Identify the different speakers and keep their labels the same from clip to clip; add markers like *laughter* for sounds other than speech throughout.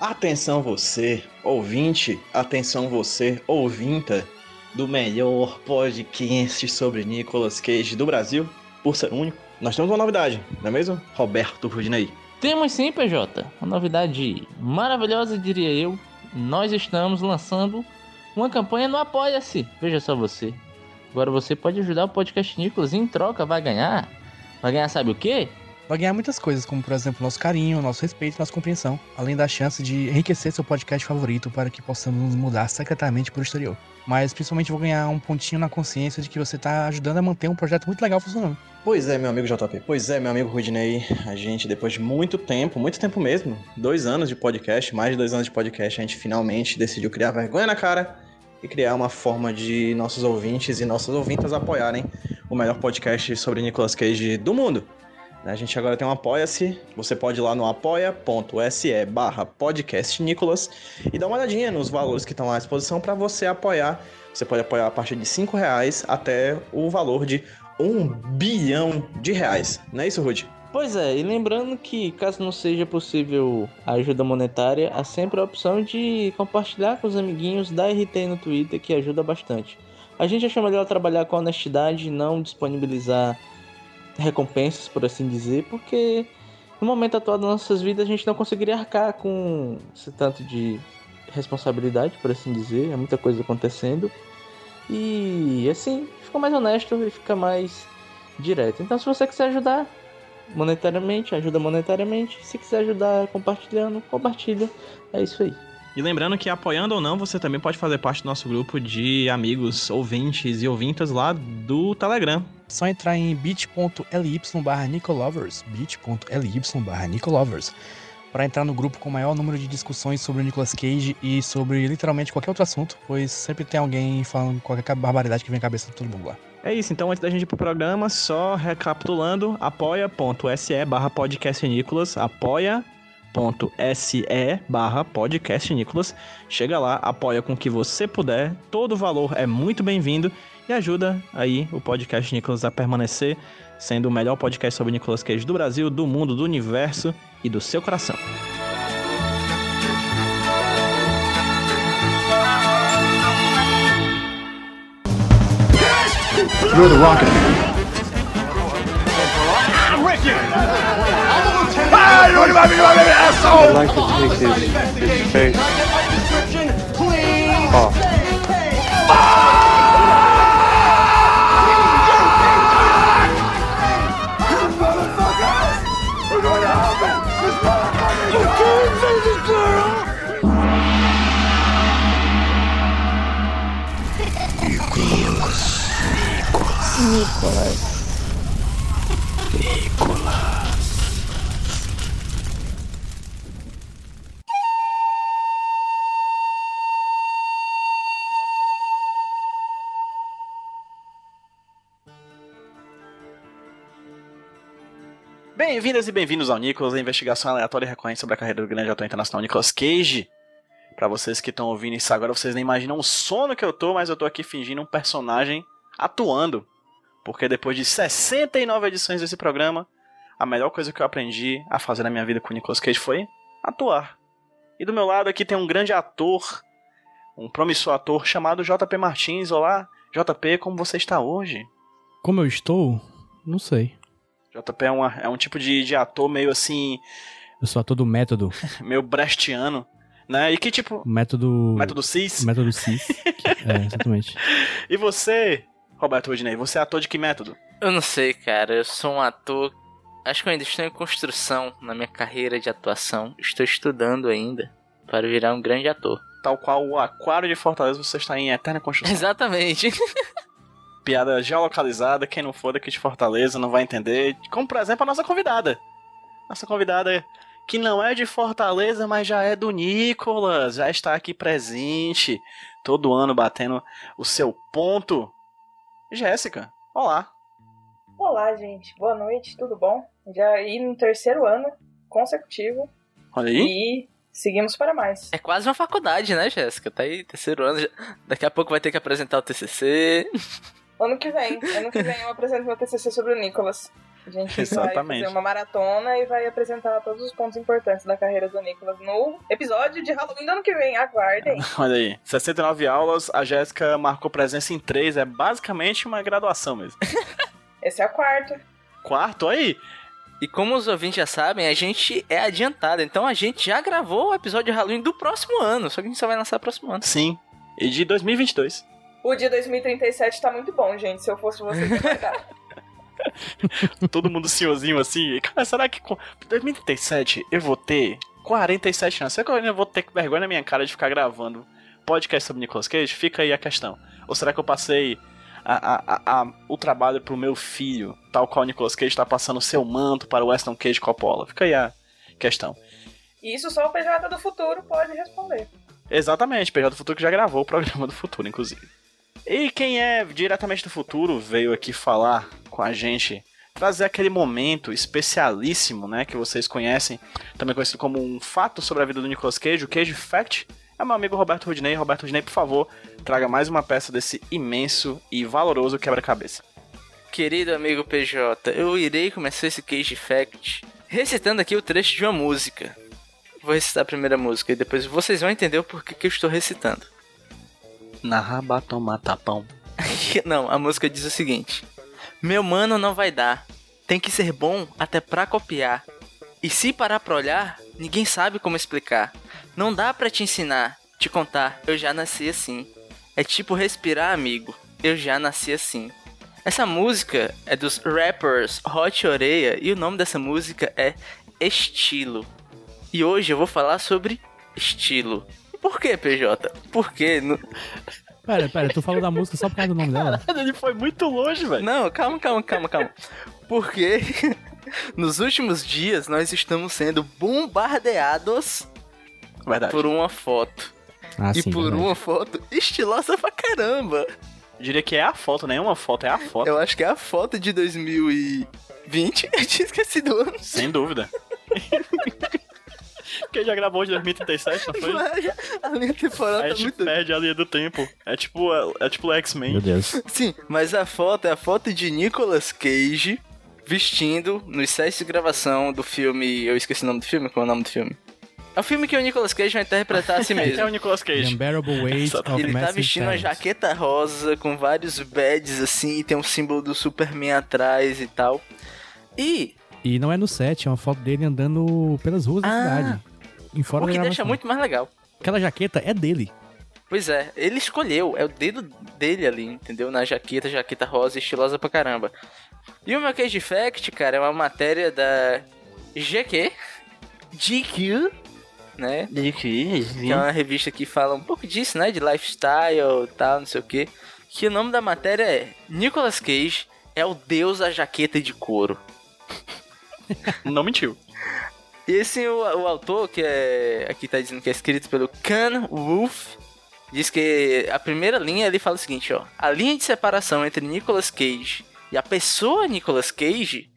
Speaker 1: Atenção você, ouvinte, atenção você, ouvinta do melhor podcast sobre Nicolas Cage do Brasil, por ser único. Nós temos uma novidade, não é mesmo, Roberto Rudinei?
Speaker 2: Temos sim, PJ. Uma novidade maravilhosa, diria eu. Nós estamos lançando uma campanha no Apoia-se. Veja só você. Agora você pode ajudar o podcast Nicolas e em troca vai ganhar. Vai ganhar sabe o quê?
Speaker 3: Vai ganhar muitas coisas, como por exemplo nosso carinho, nosso respeito e nossa compreensão, além da chance de enriquecer seu podcast favorito para que possamos nos mudar secretamente para o exterior. Mas principalmente vou ganhar um pontinho na consciência de que você está ajudando a manter um projeto muito legal funcionando.
Speaker 1: Pois é, meu amigo JP. Pois é, meu amigo Rudinei. A gente, depois de muito tempo, muito tempo mesmo, dois anos de podcast, mais de dois anos de podcast, a gente finalmente decidiu criar vergonha na cara e criar uma forma de nossos ouvintes e nossas ouvintas apoiarem o melhor podcast sobre Nicolas Cage do mundo. A gente agora tem um Apoia-se. Você pode ir lá no apoia.se barra podcastnicolas e dar uma olhadinha nos valores que estão à disposição para você apoiar. Você pode apoiar a partir de 5 reais até o valor de um bilhão de reais. Não é isso, Rudy?
Speaker 2: Pois é, e lembrando que caso não seja possível a ajuda monetária, há sempre a opção de compartilhar com os amiguinhos da RT no Twitter, que ajuda bastante. A gente acha melhor trabalhar com honestidade e não disponibilizar recompensas, por assim dizer, porque no momento atual das nossas vidas a gente não conseguiria arcar com esse tanto de responsabilidade, por assim dizer, é muita coisa acontecendo. E assim, fica mais honesto e fica mais direto. Então, se você quiser ajudar monetariamente, ajuda monetariamente. Se quiser ajudar compartilhando, compartilha. É isso aí.
Speaker 1: E lembrando que apoiando ou não, você também pode fazer parte do nosso grupo de amigos, ouvintes e ouvintas lá do Telegram.
Speaker 3: Só entrar em bit.ly barra Nicolovers, bit.ly barra Nicolovers, para entrar no grupo com o maior número de discussões sobre o Nicolas Cage e sobre literalmente qualquer outro assunto, pois sempre tem alguém falando qualquer barbaridade que vem à cabeça de todo mundo lá.
Speaker 1: É isso, então antes da gente ir pro programa, só recapitulando, apoia.se barra podcast Nicolas, apoia se barra podcast Nicolas. Chega lá, apoia com o que você puder. Todo valor é muito bem-vindo e ajuda aí o podcast Nicolas a permanecer sendo o melhor podcast sobre Nicolas Cage do Brasil, do mundo, do universo e do seu coração.
Speaker 4: You're the rocket man. I'm Ricky! Ah, you want to be my asshole! I'd like to take his, his face off.
Speaker 5: Nicolas.
Speaker 1: Bem-vindas e bem-vindos ao Nicolas, a investigação aleatória e recorrente sobre a carreira do grande ator internacional Nicolas Cage. Para vocês que estão ouvindo isso agora, vocês nem imaginam o sono que eu tô, mas eu tô aqui fingindo um personagem atuando. Porque depois de 69 edições desse programa, a melhor coisa que eu aprendi a fazer na minha vida com o Nicolas Cage foi atuar. E do meu lado aqui tem um grande ator, um promissor ator chamado JP Martins. Olá, JP, como você está hoje?
Speaker 3: Como eu estou? Não sei.
Speaker 1: JP é, uma, é um tipo de, de ator meio assim.
Speaker 3: Eu sou ator do método. *laughs*
Speaker 1: meio brechtiano. Né? E que tipo.
Speaker 3: Método.
Speaker 1: Método CIS?
Speaker 3: Método CIS. *laughs* é, exatamente.
Speaker 1: E você, Roberto Rodinei, você é ator de que método?
Speaker 2: Eu não sei, cara. Eu sou um ator. Acho que eu ainda estou em construção na minha carreira de atuação. Estou estudando ainda para virar um grande ator.
Speaker 1: Tal qual o Aquário de Fortaleza, você está em eterna construção.
Speaker 2: Exatamente. *laughs*
Speaker 1: piada geolocalizada, quem não for daqui de Fortaleza não vai entender. Como, por exemplo, a nossa convidada. Nossa convidada que não é de Fortaleza, mas já é do Nicolas, já está aqui presente, todo ano batendo o seu ponto. Jéssica, olá.
Speaker 6: Olá, gente. Boa noite, tudo bom? Já aí no terceiro ano consecutivo.
Speaker 1: Olha aí.
Speaker 6: E seguimos para mais.
Speaker 2: É quase uma faculdade, né, Jéssica? Tá aí, terceiro ano. Já... Daqui a pouco vai ter que apresentar o TCC.
Speaker 6: Ano que vem. Ano que vem eu apresento meu TCC sobre o Nicolas. A gente *laughs* vai
Speaker 1: Exatamente.
Speaker 6: fazer uma maratona e vai apresentar todos os pontos importantes da carreira do Nicolas no episódio de Halloween do ano que vem. Aguardem. *laughs*
Speaker 1: Olha aí, 69 aulas, a Jéssica marcou presença em três, é basicamente uma graduação mesmo. *laughs*
Speaker 6: Esse é o quarto.
Speaker 1: Quarto aí,
Speaker 2: E como os ouvintes já sabem, a gente é adiantado. Então a gente já gravou o episódio de Halloween do próximo ano. Só que a gente só vai lançar próximo ano.
Speaker 1: sim, e de 2022.
Speaker 6: O de 2037 tá muito bom, gente. Se eu fosse você, eu. *laughs*
Speaker 1: Todo mundo senhorzinho assim, cara, será que com 2037 eu vou ter 47 anos? Será que eu ainda vou ter vergonha na minha cara de ficar gravando podcast sobre Nicolas Cage? Fica aí a questão. Ou será que eu passei a- a- a- o trabalho pro meu filho, tal qual o Nicolas Cage está passando o seu manto para o Weston Cage Coppola? Fica aí a questão.
Speaker 6: E isso só o PJ do futuro pode responder.
Speaker 1: Exatamente, PJ do Futuro que já gravou o programa do futuro, inclusive. E quem é diretamente do futuro veio aqui falar com a gente, trazer aquele momento especialíssimo, né, que vocês conhecem, também conhecido como um fato sobre a vida do Nicolas Cage, o Cage Fact. É meu amigo Roberto Rudinei. Roberto Rudinei, por favor, traga mais uma peça desse imenso e valoroso quebra-cabeça.
Speaker 2: Querido amigo PJ, eu irei começar esse Cage Fact recitando aqui o trecho de uma música. Vou recitar a primeira música e depois vocês vão entender o porquê que eu estou recitando.
Speaker 1: Na raba toma tapão. *laughs*
Speaker 2: Não, a música diz o seguinte: Meu mano não vai dar. Tem que ser bom até pra copiar. E se parar pra olhar, ninguém sabe como explicar. Não dá pra te ensinar, te contar, eu já nasci assim. É tipo respirar, amigo. Eu já nasci assim. Essa música é dos rappers Hot Oreia e o nome dessa música é Estilo. E hoje eu vou falar sobre estilo. Por que, PJ? Porque no, *laughs*
Speaker 3: Pera, pera, tu falou da música só por causa do nome dela? *laughs*
Speaker 1: Ele foi muito longe, velho.
Speaker 2: Não, calma, calma, calma, calma. Porque *laughs* nos últimos dias nós estamos sendo bombardeados
Speaker 1: Verdade.
Speaker 2: por uma foto.
Speaker 3: Ah,
Speaker 2: e
Speaker 3: sim,
Speaker 2: por
Speaker 3: verdade.
Speaker 2: uma foto estilosa pra caramba.
Speaker 1: Diria que é a foto, não é uma foto, é a foto.
Speaker 2: Eu acho que é a foto de 2020. *laughs* Eu tinha esquecido o ano.
Speaker 1: Sem dúvida. Porque já gravou de 2037, não foi?
Speaker 2: A linha temporal
Speaker 1: Aí a
Speaker 2: tá
Speaker 1: gente
Speaker 2: muito.
Speaker 1: perde a linha do tempo. É tipo, é, é tipo o X-Men.
Speaker 3: Meu Deus.
Speaker 2: Sim, mas a foto é a foto de Nicolas Cage vestindo nos sets de gravação do filme. Eu esqueci o nome do filme, qual é o nome do filme? É o filme que o Nicolas Cage vai interpretar a si *laughs*
Speaker 1: É o
Speaker 2: mesmo.
Speaker 1: Nicolas
Speaker 3: The
Speaker 1: Cage.
Speaker 3: Unbearable Weight of
Speaker 2: Ele tá vestindo uma jaqueta rosa com vários badges assim, e tem um símbolo do Superman atrás e tal. E
Speaker 3: E não é no set, é uma foto dele andando pelas ruas da
Speaker 2: Ah.
Speaker 3: cidade. Em fora
Speaker 2: o
Speaker 3: da
Speaker 2: que deixa muito mais legal.
Speaker 3: Aquela jaqueta é dele.
Speaker 2: Pois é, ele escolheu, é o dedo dele ali, entendeu? Na jaqueta, jaqueta rosa, estilosa pra caramba. E o meu Cage Fact, cara, é uma matéria da GQ, GQ, né? Que é uma revista que fala um pouco disso, né? De lifestyle e tal, não sei o que. Que o nome da matéria é Nicolas Cage é o deus da jaqueta de couro. *laughs*
Speaker 1: Não mentiu.
Speaker 2: E esse, o, o autor, que é. Aqui tá dizendo que é escrito pelo Can Wolf, diz que a primeira linha ele fala o seguinte, ó. A linha de separação entre Nicolas Cage e a pessoa Nicolas Cage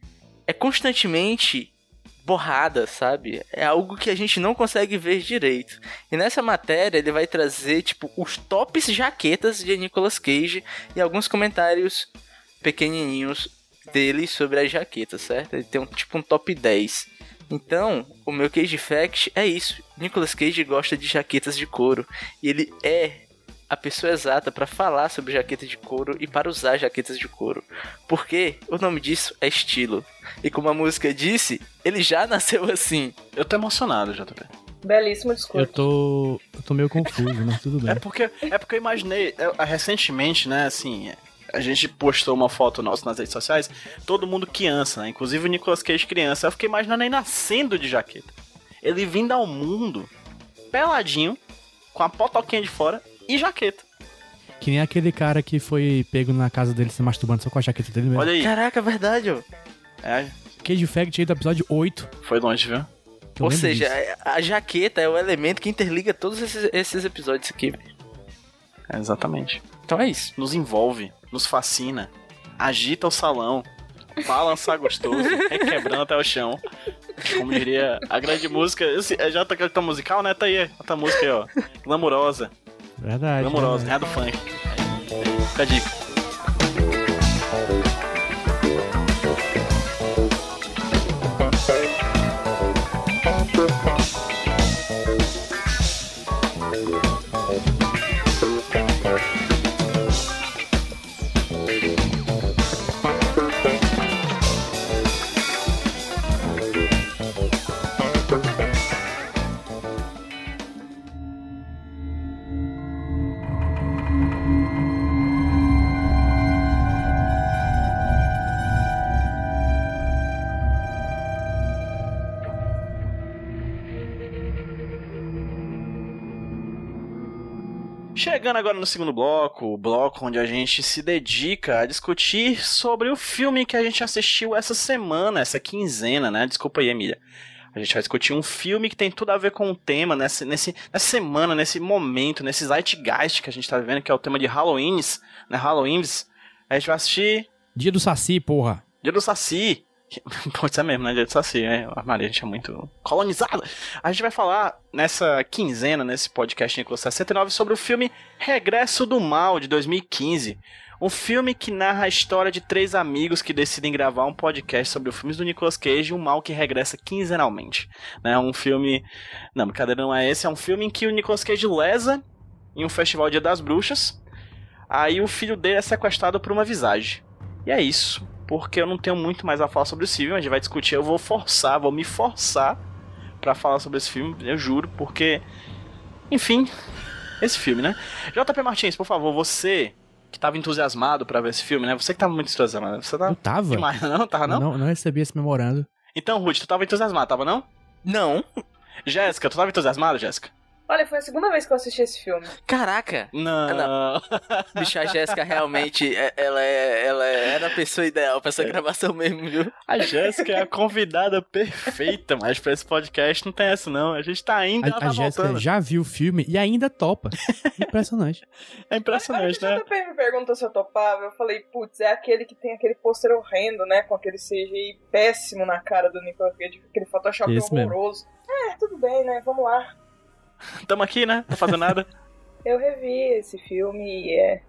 Speaker 2: é constantemente borrada, sabe? É algo que a gente não consegue ver direito. E nessa matéria ele vai trazer, tipo, os tops jaquetas de Nicolas Cage e alguns comentários pequenininhos dele sobre as jaquetas, certo? Ele tem um, tipo um top 10. Então, o meu Cage Fact é isso. Nicolas Cage gosta de jaquetas de couro. E ele é a pessoa exata para falar sobre jaqueta de couro e para usar jaquetas de couro. Porque o nome disso é estilo. E como a música disse, ele já *laughs* nasceu assim.
Speaker 1: Eu tô emocionado, JP.
Speaker 6: Belíssimo
Speaker 3: Eu
Speaker 6: discurso.
Speaker 3: tô. Eu tô meio confuso, mas tudo bem.
Speaker 1: É porque, é porque eu imaginei, é, recentemente, né, assim, a gente postou uma foto nossa nas redes sociais, todo mundo criança, né, inclusive o Nicolas Cage criança. Eu fiquei imaginando ele nascendo de jaqueta. Ele vindo ao mundo, peladinho, com a potoquinha de fora e jaqueta.
Speaker 3: Que nem aquele cara que foi pego na casa dele se masturbando só com a jaqueta dele mesmo.
Speaker 1: Olha aí.
Speaker 2: Caraca, é verdade, ó.
Speaker 1: É,
Speaker 3: Cage Fact aí do episódio 8.
Speaker 1: foi longe, viu?
Speaker 2: Ou seja,
Speaker 3: disso.
Speaker 2: a jaqueta é o elemento que interliga todos esses, esses episódios aqui.
Speaker 1: É, exatamente.
Speaker 2: Então é isso.
Speaker 1: Nos envolve, nos fascina, agita o salão, balança gostoso, é quebrando até o chão. Como diria a grande música, esse, é já tá aquele musical, né? Tá aí, outra música aí, ó. Glamurosa.
Speaker 3: Verdade.
Speaker 1: Glamurosa,
Speaker 3: né?
Speaker 1: né? do funk. Fica a dica. Thank Chegando agora no segundo bloco, o bloco onde a gente se dedica a discutir sobre o filme que a gente assistiu essa semana, essa quinzena, né? Desculpa aí, Emília. A gente vai discutir um filme que tem tudo a ver com o tema nesse, nesse, nessa semana, nesse momento, nesse zeitgeist que a gente tá vivendo, que é o tema de Halloweens, né? Halloweens. A gente vai assistir
Speaker 3: Dia do Saci, porra.
Speaker 1: Dia do Saci. *laughs* Pode ser mesmo, né? Dia do Saci, né? A Maria, a gente é muito colonizada. A gente vai falar nessa quinzena, nesse podcast Nicolas 69, sobre o filme Regresso do Mal, de 2015. Um filme que narra a história de três amigos que decidem gravar um podcast sobre os filmes do Nicolas Cage e um mal que regressa quinzenalmente. Né? Um filme. Não, brincadeira não é esse. É um filme em que o Nicolas Cage lesa em um festival Dia das Bruxas. Aí o filho dele é sequestrado por uma visagem. E é isso. Porque eu não tenho muito mais a falar sobre esse filme. A gente vai discutir. Eu vou forçar, vou me forçar para falar sobre esse filme. Eu juro. Porque. Enfim. Esse filme, né? JP Martins, por favor, você que tava entusiasmado para ver esse filme, né? Você que tava muito entusiasmado. Você tá
Speaker 3: Eu tava.
Speaker 1: demais, *laughs* não? Tava não?
Speaker 3: Não, não recebi esse memorando.
Speaker 1: Então, Ruth, tu tava entusiasmado, tava não?
Speaker 2: Não.
Speaker 1: Jéssica, tu tava entusiasmado, Jéssica?
Speaker 6: Olha, foi a segunda vez que eu assisti esse filme.
Speaker 2: Caraca.
Speaker 1: Não.
Speaker 2: Bicho, a Jéssica realmente, é- ela, é, ela era a pessoa ideal pra essa gravação mesmo, viu?
Speaker 1: A Jéssica é a convidada perfeita, mas pra esse podcast não tem essa não. A gente tá indo ela
Speaker 3: A,
Speaker 1: tá
Speaker 3: a Jéssica já viu o filme e ainda topa. Impressionante.
Speaker 1: É impressionante,
Speaker 6: o
Speaker 1: né?
Speaker 6: JP me perguntou se eu topava. Eu falei, putz, é aquele que tem aquele pôster horrendo, né? Com aquele CGI péssimo na cara do Nicolas Cage, aquele Photoshop
Speaker 3: Esse mesmo.
Speaker 6: horroroso. É, tudo bem, né? Vamos lá.
Speaker 1: Tamo aqui, né? Não fazendo nada. *laughs*
Speaker 6: Eu revi esse filme e é.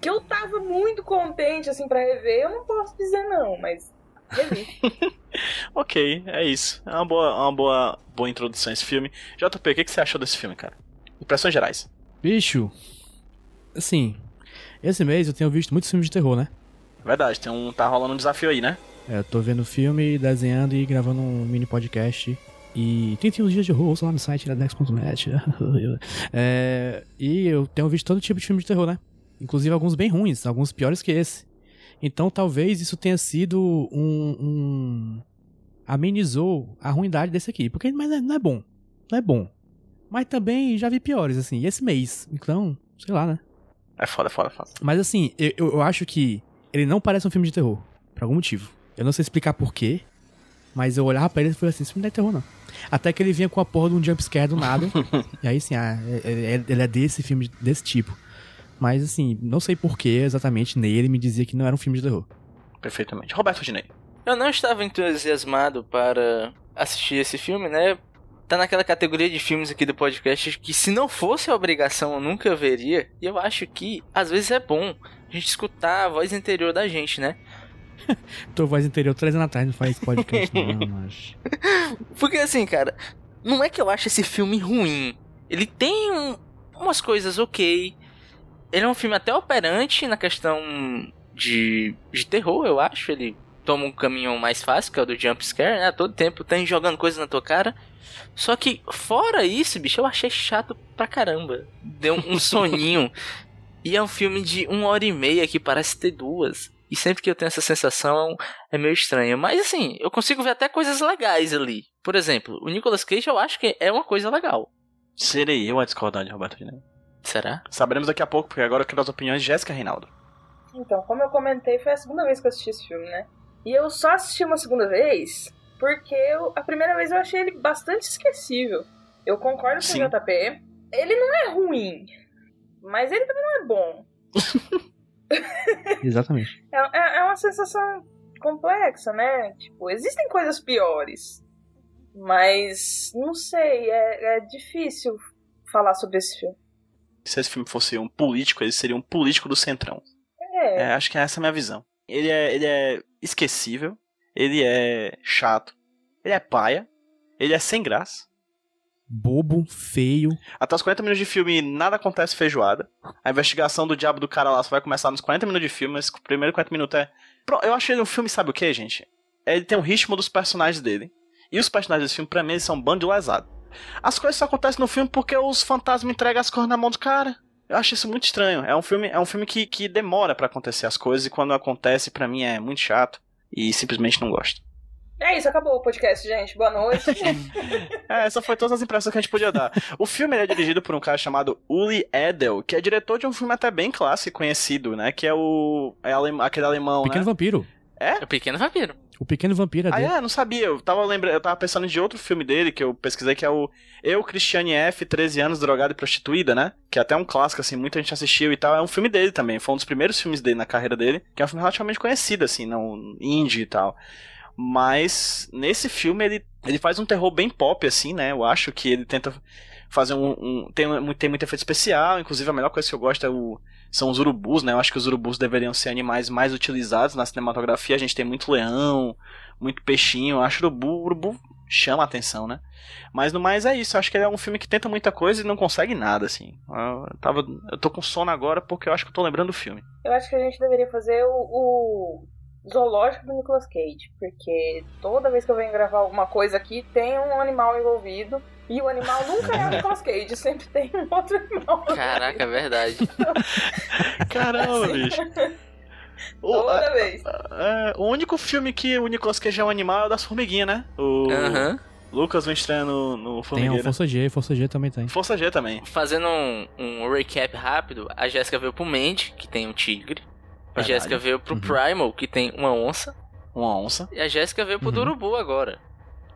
Speaker 6: Que eu tava muito contente, assim, pra rever. Eu não posso dizer não, mas. Revi. *laughs*
Speaker 1: ok, é isso. É uma boa, uma boa, boa introdução a esse filme. JP, o que, que você achou desse filme, cara? Impressões gerais.
Speaker 3: Bicho, assim, esse mês eu tenho visto muitos filmes de terror, né?
Speaker 1: Verdade, tem um, tá rolando um desafio aí, né?
Speaker 3: É, eu tô vendo filme, desenhando e gravando um mini podcast. E 31 dias de horror, lá no site iradex.net. *laughs* é, e eu tenho visto todo tipo de filme de terror, né? Inclusive alguns bem ruins, alguns piores que esse. Então talvez isso tenha sido um. um amenizou a ruindade desse aqui. Porque mas é- não é bom. Não é bom. Mas também já vi piores, assim. E esse mês. Então, sei lá, né?
Speaker 1: É foda, é foda, é foda.
Speaker 3: Mas assim, eu, eu acho que ele não parece um filme de terror. Por algum motivo. Eu não sei explicar porquê. Mas eu olhava pra ele e falei assim, filme não é terror, não. Até que ele vinha com a porra de um jumpscare do nada. *laughs* e aí, assim, ah, é- é- ele é desse filme, desse tipo. Mas assim, não sei porquê exatamente nele me dizia que não era um filme de terror.
Speaker 1: Perfeitamente. Roberto Dinei.
Speaker 2: Eu não estava entusiasmado para assistir esse filme, né? Tá naquela categoria de filmes aqui do podcast que se não fosse a obrigação eu nunca veria. E eu acho que às vezes é bom a gente escutar a voz interior da gente, né? *laughs*
Speaker 3: Tua voz interior três anos atrás não faz podcast, não, mas.
Speaker 2: Porque assim, cara, não é que eu acho esse filme ruim. Ele tem um- umas coisas ok. Ele é um filme até operante na questão de, de terror, eu acho. Ele toma um caminho mais fácil, que é o do jump scare, né? Todo tempo tem jogando coisas na tua cara. Só que, fora isso, bicho, eu achei chato pra caramba. Deu um soninho. *laughs* e é um filme de uma hora e meia que parece ter duas. E sempre que eu tenho essa sensação é meio estranho. Mas assim, eu consigo ver até coisas legais ali. Por exemplo, o Nicolas Cage eu acho que é uma coisa legal.
Speaker 1: Serei eu a discordar de Roberto Dinei.
Speaker 2: Será?
Speaker 1: Saberemos daqui a pouco, porque agora eu quero as opiniões de Jéssica Reinaldo.
Speaker 6: Então, como eu comentei, foi a segunda vez que eu assisti esse filme, né? E eu só assisti uma segunda vez porque eu- a primeira vez eu achei ele bastante esquecível. Eu concordo com
Speaker 1: Sim.
Speaker 6: o JP. Ele não é ruim, mas ele também não é bom. *laughs* *laughs*
Speaker 3: Exatamente.
Speaker 6: É, é- é uma sensação complexa, né? Tipo, existem coisas piores. Mas, não sei, é, é difícil falar sobre esse filme.
Speaker 1: Se esse filme fosse um político, ele seria um político do centrão.
Speaker 6: É,
Speaker 1: É, acho que essa é a minha visão. Ele é, ele é esquecível, ele é chato, ele é paia, ele é sem graça.
Speaker 3: Bobo, feio.
Speaker 1: Até os 40 minutos de filme nada acontece feijoada. A investigação do diabo do cara lá só vai começar nos 40 minutos de filme, mas o primeiro 40 minutos é. Eu achei ele um filme, sabe o que, gente? Ele tem o ritmo dos personagens dele. E os personagens desse filme, pra mim, eles são um bando de lesado. As coisas só acontecem no filme porque os fantasmas entregam as coisas na mão do cara. Eu acho isso muito estranho. É um filme, é um filme que, que demora pra acontecer as coisas e quando acontece, pra mim, é muito chato. E simplesmente não gosto.
Speaker 6: É isso, acabou o podcast, gente. Boa noite. *laughs*
Speaker 1: é, essa foi todas as impressões que a gente podia dar. O filme é dirigido por um cara chamado Uli Edel, que é diretor de um filme até bem clássico e conhecido, né? Que é o. É alem, aquele alemão,
Speaker 3: Pequeno
Speaker 1: né?
Speaker 3: Vampiro.
Speaker 1: É?
Speaker 2: O Pequeno Vampiro.
Speaker 3: O Pequeno Vampiro é
Speaker 1: Ah,
Speaker 3: dele.
Speaker 1: é? Não sabia. Eu tava lembrando, eu tava pensando de outro filme dele que eu pesquisei, que é o Eu, Cristiane F, 13 anos, drogada e prostituída, né? Que é até um clássico, assim, muita gente assistiu e tal. É um filme dele também. Foi um dos primeiros filmes dele na carreira dele, que é um filme relativamente conhecido, assim, não indie e tal. Mas nesse filme ele, ele faz um terror bem pop, assim, né? Eu acho que ele tenta fazer um. um- tem, tem muito efeito especial, inclusive a melhor coisa que eu gosto é o. São os urubus, né? Eu acho que os urubus deveriam ser animais mais utilizados na cinematografia. A gente tem muito leão, muito peixinho. Eu acho o urubu, urubu chama a atenção, né? Mas no mais é isso. Eu acho que ele é um filme que tenta muita coisa e não consegue nada, assim. Eu, tava, eu tô com sono agora porque eu acho que eu tô lembrando do filme.
Speaker 6: Eu acho que a gente deveria fazer o, o zoológico do Nicolas Cage, porque toda vez que eu venho gravar alguma coisa aqui, tem um animal envolvido. E o animal nunca é o Nicolas Cage, *laughs* sempre tem um outro animal.
Speaker 2: Caraca, é verdade. *laughs*
Speaker 1: Caramba,
Speaker 6: Assim.
Speaker 1: bicho. *laughs* O,
Speaker 6: Toda vez.
Speaker 1: é, o único filme que o Nicolas Cage é um animal é o das formiguinhas, né? O
Speaker 2: Aham.
Speaker 1: Lucas vem estreando no, no
Speaker 3: Tem
Speaker 1: Formigueira.
Speaker 3: o Força G, Força G também tem.
Speaker 1: Força G também.
Speaker 2: Fazendo um, um recap rápido, a Jéssica veio pro Mandy, que tem um tigre. A. Jéssica veio pro
Speaker 3: Uhum.
Speaker 2: Primal, que tem uma onça.
Speaker 1: Uma onça.
Speaker 2: E a Jéssica veio pro
Speaker 3: Uhum.
Speaker 2: Durubu agora.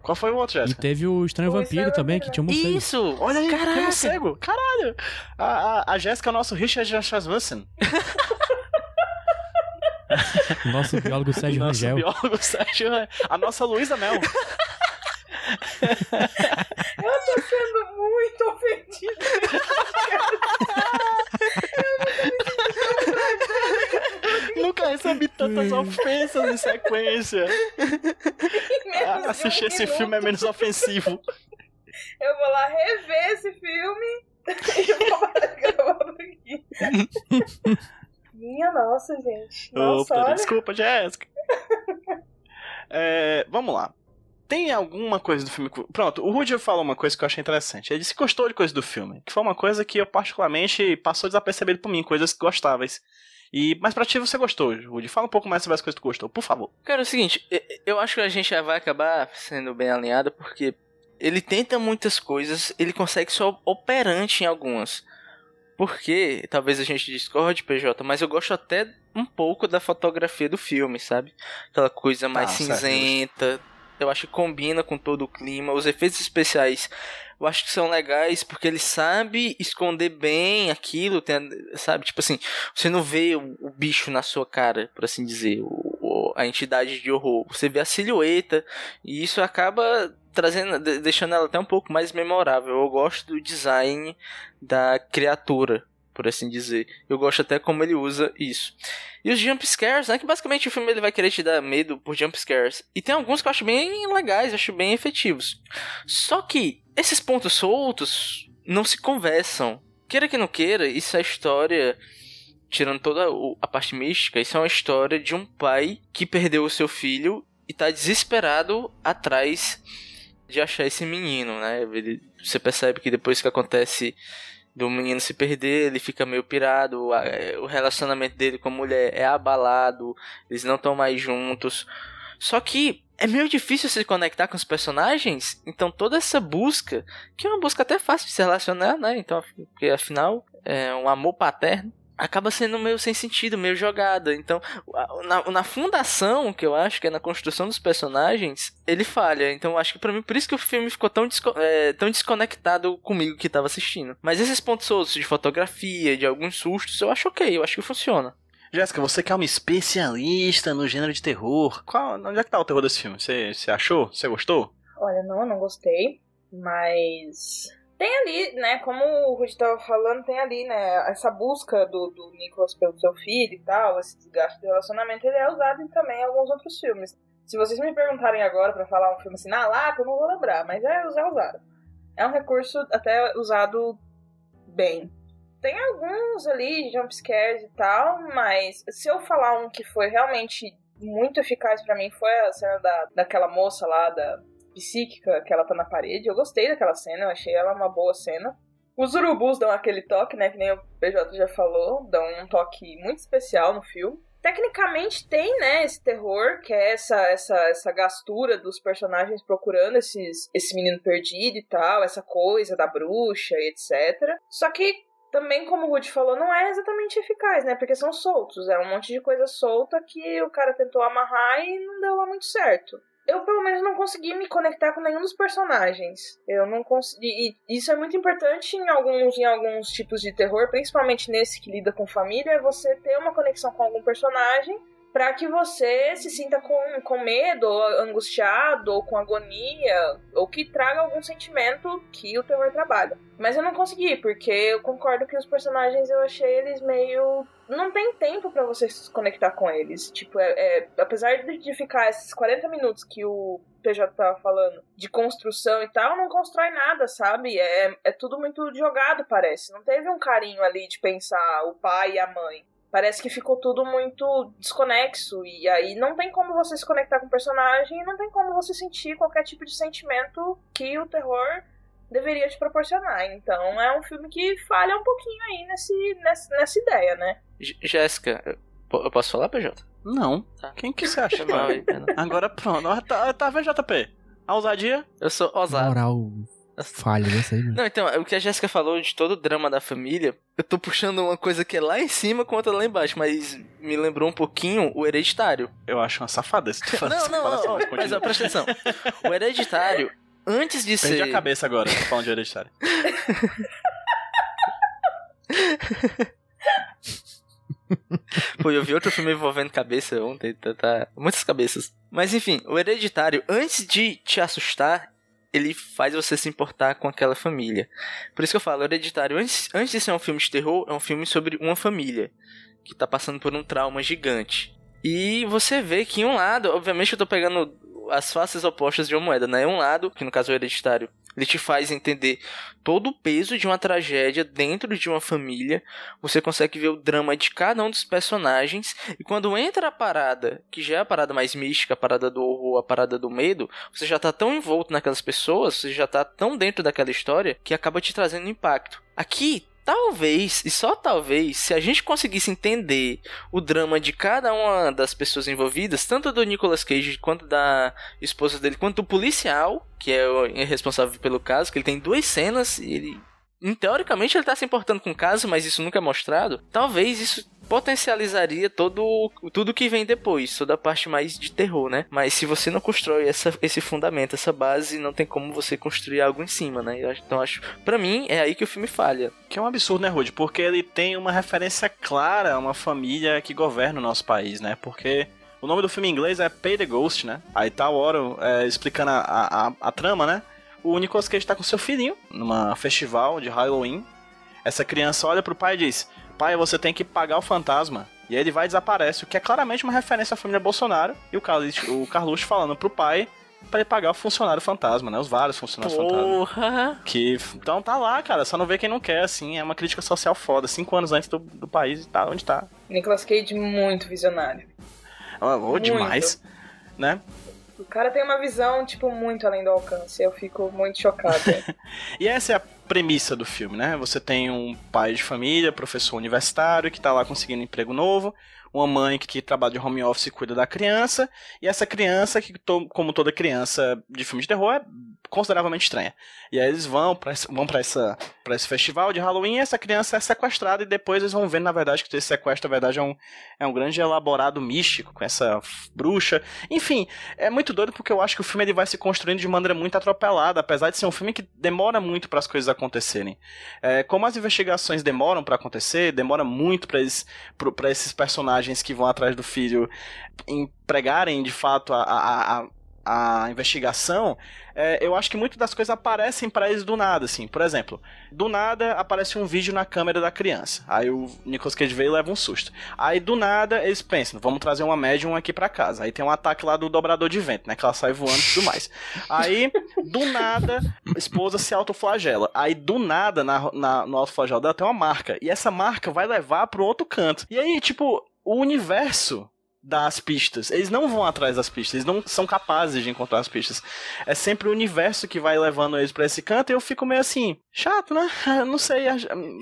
Speaker 1: Qual foi o outro,
Speaker 3: E
Speaker 1: Jéssica?
Speaker 3: teve o Estranho
Speaker 6: O
Speaker 3: Vampiro
Speaker 6: Estranho
Speaker 3: também,
Speaker 6: Vampiro,
Speaker 3: que tinha um morcego.
Speaker 2: Isso!
Speaker 1: Olha aí,
Speaker 2: Caraca.
Speaker 1: tem morcego. Caralho. A, a, a Jéssica é o nosso Richard Rasmussen. *laughs*
Speaker 3: Nosso biólogo Sérgio
Speaker 1: nosso
Speaker 3: Rangel.
Speaker 1: biólogo Sérgio. A nossa Luísa Mel. *laughs*
Speaker 6: Eu tô sendo muito ofendida. *laughs*
Speaker 1: Nunca recebi tantas ofensas em sequência. *laughs* Ah, Assistir esse
Speaker 6: minuto.
Speaker 1: filme é menos ofensivo.
Speaker 6: Eu vou lá rever esse filme *laughs* e vou parar de gravar por aqui. *laughs* Minha nossa, gente. Nossa,
Speaker 1: Opa,
Speaker 6: olha.
Speaker 1: desculpa, Jéssica. É, vamos lá. Tem alguma coisa do filme. Pronto, o Rudy falou uma coisa que eu achei interessante. Ele disse que gostou de coisa do filme. Que foi uma coisa que eu, particularmente, passou desapercebido por mim, coisas gostáveis. E, mas pra ti você gostou, Rudy. Fala um pouco mais sobre as coisas que tu gostou, por favor.
Speaker 2: Cara, é o seguinte, eu acho que a gente já vai acabar sendo bem alinhado, porque ele tenta muitas coisas, ele consegue ser operante em algumas. Porque, talvez a gente discorde, PJ, mas eu gosto até um pouco da fotografia do filme, sabe? Aquela coisa mais
Speaker 1: certo,
Speaker 2: cinzenta. Eu acho que combina com todo o clima. Os efeitos especiais eu acho que são legais porque ele sabe esconder bem aquilo, tem, sabe? Tipo assim, você não vê o, o bicho na sua cara, por assim dizer, o- o- a entidade de horror. Você vê a silhueta e isso acaba trazendo, de- deixando ela até um pouco mais memorável. Eu gosto do design da criatura, por assim dizer. Eu gosto até como ele usa isso. E os jump scares, né? Que basicamente o filme ele vai querer te dar medo por jump scares. E tem alguns que eu acho bem legais, eu acho bem efetivos. Só que esses pontos soltos não se conversam. Queira que não queira, isso é história. Tirando toda a parte mística, isso é uma história de um pai que perdeu o seu filho e tá desesperado atrás de achar esse menino, né? Ele- você percebe que depois que acontece do menino se perder, ele fica meio pirado, o relacionamento dele com a mulher é abalado, eles não estão mais juntos. Só que é meio difícil se conectar com os personagens, então toda essa busca, que é uma busca até fácil de se relacionar, né? Então, porque afinal é um amor paterno. Acaba sendo meio sem sentido, meio jogada. Então, na, na fundação, que eu acho que é na construção dos personagens, ele falha. Então, acho que pra mim, por isso que o filme ficou tão, desco- é, tão desconectado comigo que tava assistindo. Mas esses pontos soltos de fotografia, de alguns sustos, eu acho ok, eu acho que funciona.
Speaker 1: Jéssica, você que é uma especialista no gênero de terror. Qual, onde é que tá o terror desse filme? Você, você achou? Você gostou?
Speaker 6: Olha, não, não gostei, mas tem ali, né, como o Rudy tava falando, tem ali, né, essa busca do, do Nicholas pelo seu filho e tal, esse desgaste do relacionamento, ele é usado em também em alguns outros filmes. Se vocês me perguntarem agora pra falar um filme assim, na lata, eu não vou lembrar, mas é, usaram. É um recurso até usado bem. Tem alguns ali, jumpscares e tal, mas se eu falar um que foi realmente muito eficaz pra mim, foi a cena da, daquela moça lá, da psíquica, que ela tá na parede. Eu gostei daquela cena, eu achei ela uma boa cena. Os urubus dão aquele toque, né, que nem o PJ já falou, dão um toque muito especial no filme. tecnicamente tem, né, esse terror, que é essa, essa, essa gastura dos personagens procurando esses, esse menino perdido e tal, essa coisa da bruxa e etc. Só que também, como o Rudy falou, não é exatamente eficaz, né? Porque são soltos. É um monte de coisa solta que o cara tentou amarrar e não deu lá muito certo. Eu, pelo menos, não consegui me conectar com nenhum dos personagens. Eu não consegui. E isso é muito importante em alguns, em alguns tipos de terror, principalmente nesse que lida com família, é você ter uma conexão com algum personagem para que você se sinta com, com medo, ou angustiado, ou com agonia, ou que traga algum sentimento que o terror trabalha. Mas eu não consegui, porque eu concordo que os personagens eu achei eles meio. Não tem tempo para você se conectar com eles. Tipo, é, é, apesar de ficar esses 40 minutos que o PJ tava falando de construção e tal, não constrói nada, sabe? É, é tudo muito jogado, parece. Não teve um carinho ali de pensar o pai e a mãe parece que ficou tudo muito desconexo. E aí não tem como você se conectar com o personagem e não tem como você sentir qualquer tipo de sentimento que o terror deveria te proporcionar. Então é um filme que falha um pouquinho aí nesse, nessa, nessa ideia, né?
Speaker 2: Jéssica, eu posso falar, PJ?
Speaker 1: Não. Tá. Quem que você acha? *laughs* Não, Agora pronto. Tá, tá vendo, JP? A ousadia?
Speaker 2: Eu sou ousado.
Speaker 3: Moral falha dessa aí, mano.
Speaker 2: Não, então, o que a Jéssica falou de todo o drama da família, eu tô puxando uma coisa que é lá em cima com outra lá embaixo, mas me lembrou um pouquinho o hereditário.
Speaker 1: Eu acho uma safada esse
Speaker 2: Não, não, não, mas ó, presta atenção. O hereditário, antes de
Speaker 1: Perdi
Speaker 2: ser.
Speaker 1: a cabeça agora, falando de hereditário. *laughs*
Speaker 2: Pô, eu vi outro filme envolvendo cabeça ontem, tá, tá, muitas cabeças. Mas enfim, o hereditário, antes de te assustar, ele faz você se importar com aquela família. Por isso que eu falo, Hereditário, antes, antes de ser um filme de terror, é um filme sobre uma família que tá passando por um trauma gigante. E você vê que em um lado, obviamente eu tô pegando as faces opostas de uma moeda, né? Um lado, que no caso é o hereditário, ele te faz entender todo o peso de uma tragédia dentro de uma família. Você consegue ver o drama de cada um dos personagens. E quando entra a parada, que já é a parada mais mística, a parada do horror, a parada do medo, você já tá tão envolto naquelas pessoas, você já tá tão dentro daquela história que acaba te trazendo impacto. Aqui Talvez, e só talvez, se a gente conseguisse entender o drama de cada uma das pessoas envolvidas, tanto do Nicolas Cage quanto da esposa dele, quanto do policial, que é responsável pelo caso, que ele tem duas cenas e ele. Teoricamente ele tá se importando com o caso, mas isso nunca é mostrado. Talvez isso potencializaria todo tudo que vem depois, toda a parte mais de terror, né? Mas se você não constrói essa, esse fundamento, essa base, não tem como você construir algo em cima, né? Então acho, para mim é aí que o filme falha.
Speaker 1: Que é um absurdo, né, Rude? Porque ele tem uma referência clara a uma família que governa o nosso país, né? Porque o nome do filme em inglês é Pay the Ghost, né? Aí tá o Oro é, explicando a, a, a, trama, né? O Nicolas Cage tá com seu filhinho numa festival de Halloween. Essa criança olha pro pai e diz: pai, você tem que pagar o fantasma. E aí ele vai e desaparece, o que é claramente uma referência à família Bolsonaro. E o Carluxo, o Carluxo falando pro pai para ele pagar o funcionário fantasma, né? Os vários funcionários
Speaker 2: Porra.
Speaker 1: fantasma. Que. Então tá lá, cara. Só não vê quem não quer, assim. É uma crítica social foda. Cinco anos antes do, do país e tá onde tá.
Speaker 6: Nicolas Cage muito visionário.
Speaker 1: Ou demais, né?
Speaker 6: O cara tem uma visão, tipo, muito além do alcance. Eu fico muito chocada. *laughs*
Speaker 1: e essa é a premissa do filme, né? Você tem um pai de família, professor universitário, que tá lá conseguindo um emprego novo, uma mãe que, que trabalha de home office e cuida da criança, e essa criança, que como toda criança de filme de terror, é consideravelmente estranha. E aí eles vão para vão pra, essa, pra esse festival de Halloween e essa criança é sequestrada e depois eles vão ver, na verdade, que esse sequestro, na verdade, é um, é um grande elaborado místico com essa bruxa. Enfim, é muito doido porque eu acho que o filme ele vai se construindo de maneira muito atropelada, apesar de ser um filme que demora muito para as coisas acontecerem. É, como as investigações demoram para acontecer, demora muito para esses, esses personagens que vão atrás do filho empregarem de fato a, a, a a investigação, é, eu acho que muitas das coisas aparecem para eles do nada, assim. Por exemplo, do nada aparece um vídeo na câmera da criança. Aí o Nicolas Cage veio e leva um susto. Aí do nada eles pensam, vamos trazer uma médium aqui para casa. Aí tem um ataque lá do dobrador de vento, né? Que ela sai voando e tudo mais. Aí, do nada, a esposa se autoflagela. Aí do nada, na, na, no autoflagelo dela tem uma marca. E essa marca vai levar pro outro canto. E aí, tipo, o universo das pistas. Eles não vão atrás das pistas, eles não são capazes de encontrar as pistas. É sempre o universo que vai levando eles pra esse canto e eu fico meio assim, chato, né? *laughs* Não sei.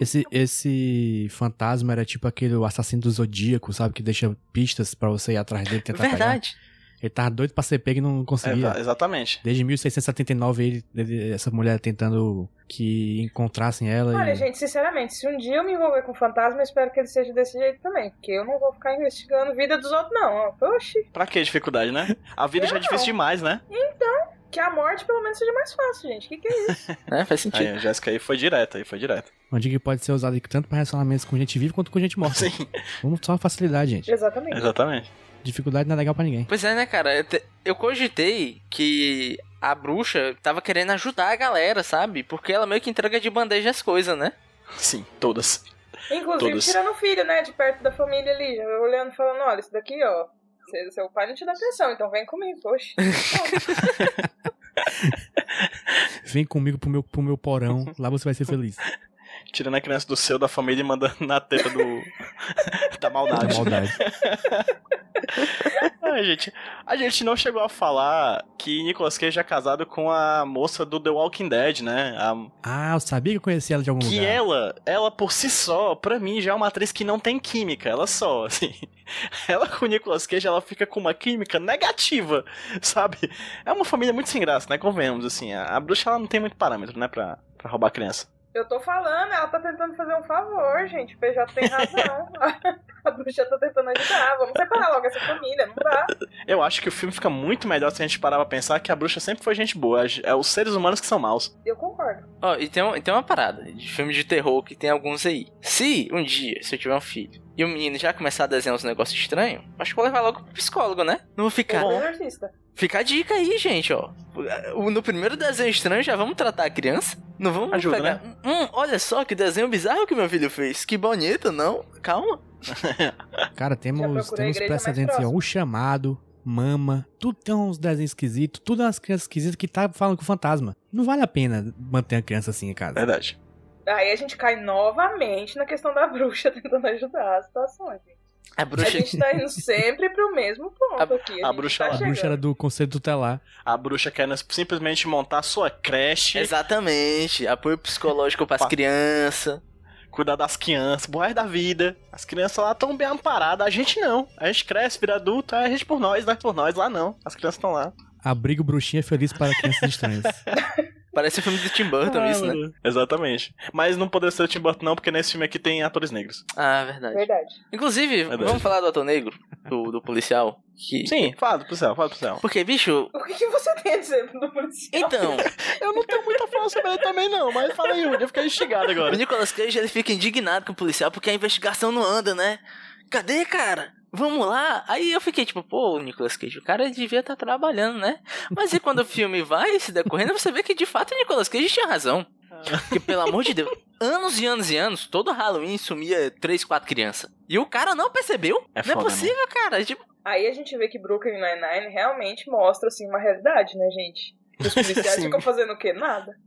Speaker 3: Esse, esse fantasma era tipo aquele assassino do Zodíaco, sabe? Que deixa pistas para você ir atrás dele e tentar
Speaker 2: Verdade.
Speaker 3: Pegar. Ele tava doido pra ser pego e não conseguia.
Speaker 1: É, exatamente.
Speaker 3: Desde 1679, ele, ele, essa mulher tentando que encontrassem ela.
Speaker 6: Olha,
Speaker 3: e...
Speaker 6: gente, sinceramente, se um dia eu me envolver com fantasma, eu espero que ele seja desse jeito também. Porque eu não vou ficar investigando a vida dos outros, não. Oxi.
Speaker 1: Pra que dificuldade, né? A vida
Speaker 6: eu
Speaker 1: já é difícil demais, né?
Speaker 6: Então, que a morte pelo menos seja mais fácil, gente. O que, que é isso? *laughs*
Speaker 2: é, faz sentido.
Speaker 1: Aí, a Jéssica aí foi direto, aí foi direto.
Speaker 3: Uma dica que pode ser usada tanto pra relacionamentos com gente viva quanto com gente morta.
Speaker 1: Sim.
Speaker 3: Vamos só facilidade, gente.
Speaker 6: Exatamente.
Speaker 1: Exatamente.
Speaker 3: Dificuldade não é legal pra ninguém.
Speaker 2: Pois é, né, cara? Eu, te... eu cogitei que a bruxa tava querendo ajudar a galera, sabe? Porque ela meio que entrega de bandeja as coisas, né?
Speaker 1: Sim, todas.
Speaker 6: Inclusive
Speaker 1: Todas.
Speaker 6: tirando o filho, né, de perto da família ali, já olhando e falando, olha, isso daqui, ó, seu, seu pai não te dá atenção, então vem comigo, poxa. *laughs*
Speaker 3: Vem comigo pro meu, pro meu porão, lá você vai ser feliz.
Speaker 1: Tirando a criança do seu, da família e mandando na teta do. *laughs* da maldade.
Speaker 3: Da maldade. *laughs*
Speaker 1: Ai, gente, a gente não chegou a falar que Nicolas Cage é casado com a moça do The Walking Dead, né? A...
Speaker 3: Ah, eu sabia que eu conhecia ela de algum
Speaker 1: que
Speaker 3: lugar.
Speaker 1: ela, ela por si só, pra mim, já é uma atriz que não tem química, ela só, *laughs* assim. Ela com o Nicolas Cage, ela fica com uma química negativa, sabe? É uma família muito sem graça, né? Convenhamos, assim. A, a bruxa, ela não tem muito parâmetro, né? Pra, pra roubar criança.
Speaker 6: Eu tô falando, ela tá tentando fazer um favor, gente. O PJ tem razão. *laughs* a bruxa tá tentando ajudar. Vamos separar logo essa família, não dá.
Speaker 1: Eu acho que o filme fica muito melhor se a gente parar pra pensar que a bruxa sempre foi gente boa. É os seres humanos que são maus.
Speaker 6: Eu concordo.
Speaker 2: Ó, e tem, um, tem uma parada de filme de terror que tem alguns aí. Se um dia, se eu tiver um filho, e o menino já começar a desenhar uns negócios estranhos, acho que vou levar logo pro psicólogo, né? Não vou ficar.
Speaker 6: Sou exorcista.
Speaker 2: Fica a dica aí, gente, ó. No primeiro desenho estranho já vamos tratar a criança? Não vamos
Speaker 1: Ajuda,
Speaker 2: pegar.
Speaker 1: né?
Speaker 2: Hum, olha só que desenho bizarro que meu filho fez. Que bonito, não? Calma. *laughs*
Speaker 3: Cara, temos, temos precedentes, ó,
Speaker 6: próxima.
Speaker 3: o chamado, mama, tudo tem uns desenhos esquisitos, tudo é umas crianças esquisitas que tá falando com fantasma. Não vale a pena manter a criança assim em casa.
Speaker 1: Verdade.
Speaker 6: Aí a gente cai novamente na questão da bruxa *laughs* tentando ajudar as situações. gente.
Speaker 2: A
Speaker 6: A
Speaker 2: bruxa.
Speaker 6: gente tá indo *laughs* sempre pro mesmo ponto
Speaker 1: A-
Speaker 6: aqui.
Speaker 1: a
Speaker 6: gente
Speaker 1: bruxa
Speaker 6: tá
Speaker 1: lá.
Speaker 3: A bruxa era do conselho tutelar.
Speaker 1: A bruxa quer simplesmente montar sua creche,
Speaker 2: Exatamente. Apoio psicológico pras
Speaker 1: Pa-
Speaker 2: crianças.
Speaker 1: cuidar das crianças, boas da vida. As crianças lá estão bem amparadas, a gente não. A gente cresce, vira adulto, aí a gente por nós, nós por nós, lá não. As crianças estão lá.
Speaker 3: Abrigo bruxinha feliz para crianças estranhas. *laughs*
Speaker 2: Parece o filme do Tim Burton,
Speaker 1: Ah,
Speaker 2: isso, né?
Speaker 1: Exatamente. Mas não poderia ser o Tim Burton não, porque nesse filme aqui tem atores negros.
Speaker 2: Ah, verdade.
Speaker 6: Verdade.
Speaker 2: Inclusive,
Speaker 1: Verdade.
Speaker 2: vamos falar do ator negro, do, do policial. Que...
Speaker 1: Sim, fala pro céu, fala pro céu.
Speaker 2: Porque, bicho.
Speaker 6: O que, que você tem a dizer do policial?
Speaker 2: Então, *laughs*
Speaker 1: Eu não tenho muita falar sobre ele também não, mas fala aí, eu fiquei instigado
Speaker 2: o
Speaker 1: agora.
Speaker 2: Nicolas Cage ele fica indignado com o policial porque a investigação não anda, né? Cadê, cara? Vamos lá. Aí eu fiquei tipo, pô, o Nicolas Cage, o cara devia estar trabalhando, né? Mas e quando o *laughs* filme vai se decorrendo, você vê que de fato o Nicolas Cage tinha razão. Porque, pelo amor de Deus, anos e anos e anos, todo Halloween sumia três, quatro crianças. E o cara não percebeu?
Speaker 1: É
Speaker 2: não é
Speaker 1: foda,
Speaker 2: possível, cara. Tipo,
Speaker 6: Aí a gente vê que Brooklyn Nine-Nine realmente mostra, assim, uma realidade, né, gente? Os policiais *laughs*
Speaker 1: Sim.
Speaker 6: ficam fazendo o quê? Nada. *laughs*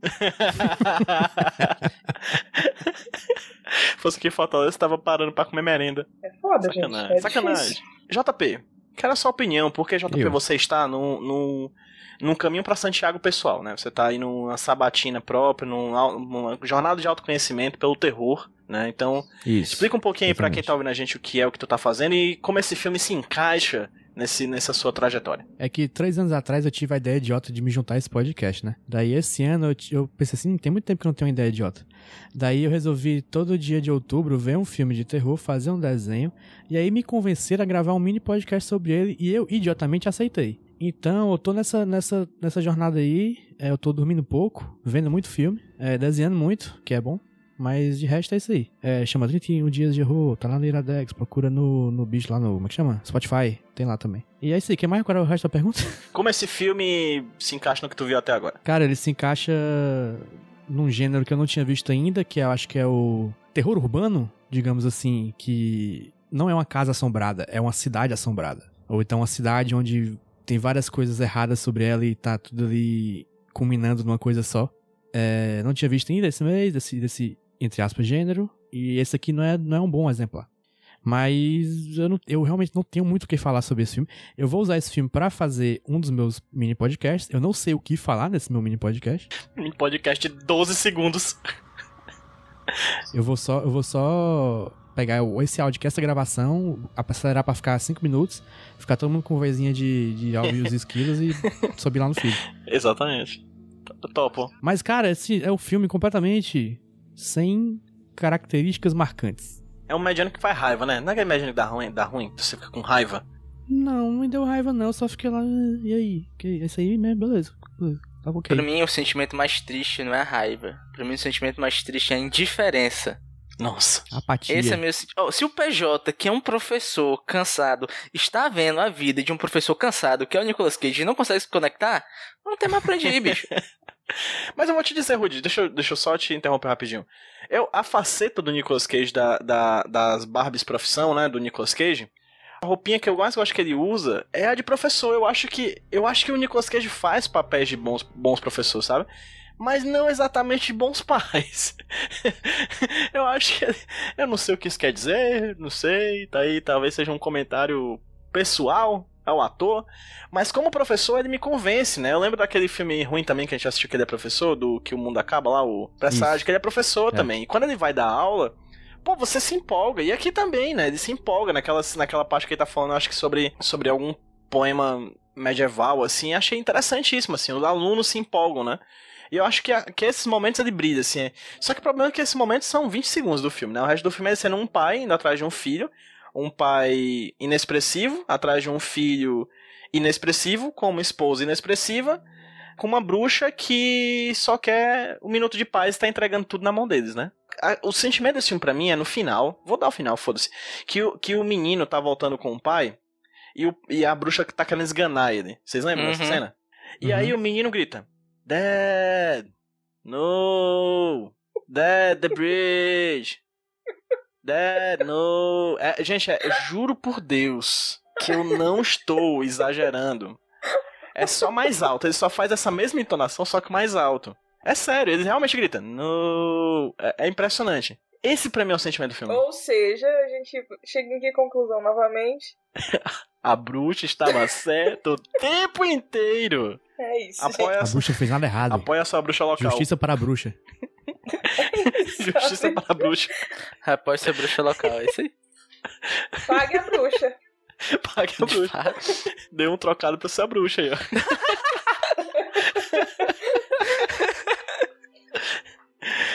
Speaker 6: *laughs*
Speaker 1: Fosse aqui em Fortaleza, tava parando pra comer merenda.
Speaker 6: É foda,
Speaker 1: Sacanagem.
Speaker 6: gente. É
Speaker 1: Sacanagem.
Speaker 6: difícil.
Speaker 1: JP, quero a sua opinião, porque JP,
Speaker 3: Eu.
Speaker 1: você está num, num, num caminho pra Santiago pessoal, né? Você tá aí numa sabatina própria, num, au- numa jornada de autoconhecimento pelo terror, né? Então,
Speaker 3: Isso.
Speaker 1: explica um pouquinho aí pra quem tá ouvindo a gente o que é o que tu tá fazendo e como esse filme se encaixa nesse, nessa sua trajetória.
Speaker 3: É que três anos atrás eu tive a ideia idiota de me juntar a esse podcast, né? Daí esse ano eu, eu pensei assim, tem muito tempo que eu não tenho uma ideia idiota. Daí eu resolvi todo dia de outubro ver um filme de terror, fazer um desenho, e aí me convencer a gravar um mini podcast sobre ele, e eu idiotamente aceitei. Então eu tô nessa, nessa, nessa jornada aí, é, eu tô dormindo pouco, vendo muito filme, é, desenhando muito, que é bom. Mas de resto é isso aí. É, chama 31 Dias de Horror, tá lá no Iradex, procura no, no bicho lá no. Como é que chama? Spotify, tem lá também. E é isso aí, quer mais? Qual é o resto da pergunta? *laughs*
Speaker 1: Como esse filme se encaixa no que tu viu até agora?
Speaker 3: Cara, ele se encaixa num gênero que eu não tinha visto ainda, que eu acho que é o terror urbano, digamos assim, que não é uma casa assombrada, é uma cidade assombrada. Ou então uma cidade onde tem várias coisas erradas sobre ela e tá tudo ali culminando numa coisa só. É, não tinha visto ainda esse mês, desse, desse, entre aspas, gênero, e esse aqui não é, não é um bom exemplar. Mas eu, não- eu realmente não tenho muito o que falar sobre esse filme. Eu vou usar esse filme pra fazer um dos meus mini podcasts. Eu não sei o que falar nesse meu mini podcast.
Speaker 1: Um podcast de 12 segundos.
Speaker 3: Eu vou só, eu vou só pegar o- esse áudio que essa gravação, acelerar pra ficar 5 minutos, ficar todo mundo com vozinha de, de ouvir os *laughs* esquilos e subir lá no feed.
Speaker 1: Exatamente. Topo.
Speaker 3: Mas, cara, esse é o filme completamente sem características marcantes.
Speaker 1: É um mediano que faz raiva, né? Não é aquele mediano que dá ruim, dá ruim, você fica com raiva.
Speaker 3: Não, não me deu raiva não, eu só fiquei lá, "Ah, e aí? Que, esse aí mesmo, beleza. Tá ok.
Speaker 2: Pra mim, o sentimento mais triste não é a raiva. Pra mim, o sentimento mais triste é a indiferença.
Speaker 1: Nossa.
Speaker 3: Apatia.
Speaker 2: Esse é meu. Ó, se o PJ, que é um professor cansado, está vendo a vida de um professor cansado, que é o Nicolas Cage, e não consegue se conectar, não tem mais pra onde ir, bicho. *laughs*
Speaker 1: Mas eu vou te dizer, Rudy, deixa eu, deixa eu só te interromper rapidinho. Eu, a faceta do Nicolas Cage, da, da- das Barbies profissão, né, do Nicolas Cage, a roupinha que eu mais gosto que ele usa é a de professor. Eu acho que eu acho que o Nicolas Cage faz papéis de bons, bons professores, sabe? Mas não exatamente bons pais. *laughs* eu acho que. Eu não sei o que isso quer dizer, não sei. Tá aí, talvez seja um comentário pessoal ao ator. Mas como professor, ele me convence, né? Eu lembro daquele filme ruim também que a gente assistiu que ele é professor, do Que o Mundo Acaba lá, o Presságio, que ele é professor
Speaker 3: É.
Speaker 1: também. E quando ele vai dar aula, pô, você se empolga. E aqui também, né? Ele se empolga naquela, naquela parte que ele tá falando, acho que sobre, sobre algum poema medieval, assim. Achei interessantíssimo, assim. Os alunos se empolgam, né? E eu acho que, a- que esses momentos ele brilha, assim. Só que o problema é que esses momentos são 20 segundos do filme, né? O resto do filme é ele sendo um pai indo atrás de um filho, um pai inexpressivo, atrás de um filho inexpressivo, com uma esposa inexpressiva, com uma bruxa que só quer um minuto de paz e tá entregando tudo na mão deles, né? O sentimento desse filme pra mim é no final, vou dar o final, foda-se, que o, que o menino tá voltando com o pai e, o, e a bruxa tá querendo esganar ele. Vocês lembram dessa
Speaker 2: Uhum.
Speaker 1: cena? E
Speaker 3: Uhum.
Speaker 1: aí o menino grita: Dad! No! Dad, the bridge! Dad, no! É, gente, é, juro por Deus que eu não estou exagerando. É só mais alto, ele só faz essa mesma entonação, só que mais alto. É sério, ele realmente grita: No! É, é impressionante. Esse pra mim é o sentimento do filme.
Speaker 6: Ou seja, a gente chega em que conclusão novamente? *laughs*
Speaker 1: A bruxa estava certa o tempo inteiro.
Speaker 6: É isso.
Speaker 1: Apoia,
Speaker 3: A bruxa fez nada errado.
Speaker 1: apoia a sua bruxa local.
Speaker 3: Justiça para a bruxa. *laughs*
Speaker 1: Justiça para a bruxa.
Speaker 2: Rapaz, ser bruxa local, é isso aí.
Speaker 6: Pague a bruxa. *laughs*
Speaker 1: Pague a bruxa. Deu um trocado pra ser bruxa aí, ó.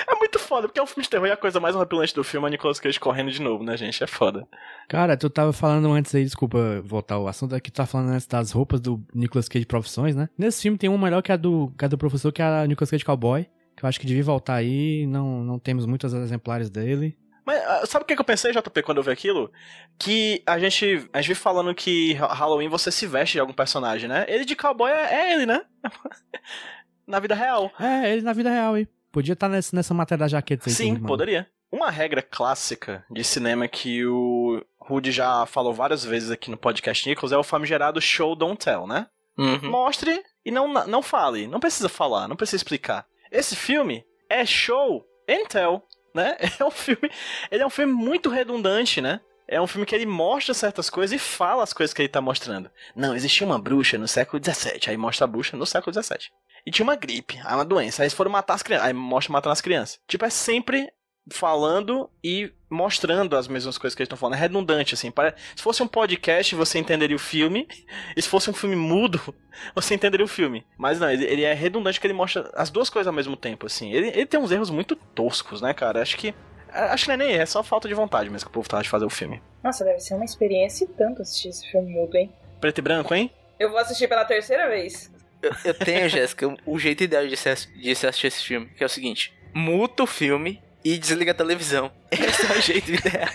Speaker 1: É muito foda, porque é um filme de terror e a coisa mais horripilante do filme é Nicolas Cage correndo de novo, né, gente? É foda.
Speaker 3: Cara, tu tava falando antes aí, desculpa voltar ao assunto, aqui tu tava falando antes das roupas do Nicolas Cage de profissões, né? Nesse filme tem uma melhor que a do, que a do professor, que é a Nicolas Cage Cowboy, que eu acho que devia voltar aí, não, não temos muitos exemplares dele.
Speaker 1: Mas ah, sabe o que eu pensei, JP, quando eu vi aquilo? Que a gente, a gente vive falando que Ha- Halloween você se veste de algum personagem, né? Ele de cowboy é, é ele, né? *laughs* Na vida real.
Speaker 3: É, ele na vida real aí. Podia estar nessa, nessa matéria da jaqueta aí.
Speaker 1: Sim, poderia. Uma regra clássica de cinema que o Rudy já falou várias vezes aqui no podcast Nichols é o famigerado show don't tell, né?
Speaker 2: Uhum.
Speaker 1: Mostre e não, não fale. Não precisa falar, não precisa explicar. Esse filme é show and tell, né? *laughs* É um filme, ele é um filme muito redundante, né? É um filme que ele mostra certas coisas e fala as coisas que ele tá mostrando. Não, existia uma bruxa no século XVII, aí mostra a bruxa no século XVII. E tinha uma gripe, aí uma doença, aí eles foram matar as crianças, aí mostra matando as crianças. Tipo, é sempre falando e mostrando as mesmas coisas que eles estão falando. É redundante, assim. Se fosse um podcast, você entenderia o filme. *laughs* E se fosse um filme mudo, *laughs* você entenderia o filme. Mas não, ele, ele é redundante porque ele mostra as duas coisas ao mesmo tempo, assim. Ele, ele tem uns erros muito toscos, né, cara? Acho que. Acho que não é nem é só falta de vontade mesmo que o povo tava de fazer o filme.
Speaker 6: Nossa, deve ser uma experiência e tanto assistir esse filme mudo, hein?
Speaker 1: Preto e branco, hein?
Speaker 6: Eu vou assistir pela terceira vez.
Speaker 2: Eu, eu tenho, Jéssica, o- jeito ideal de se, de se assistir esse filme, que é o seguinte: muta o filme e desliga a televisão. *laughs* Esse é o jeito ideal.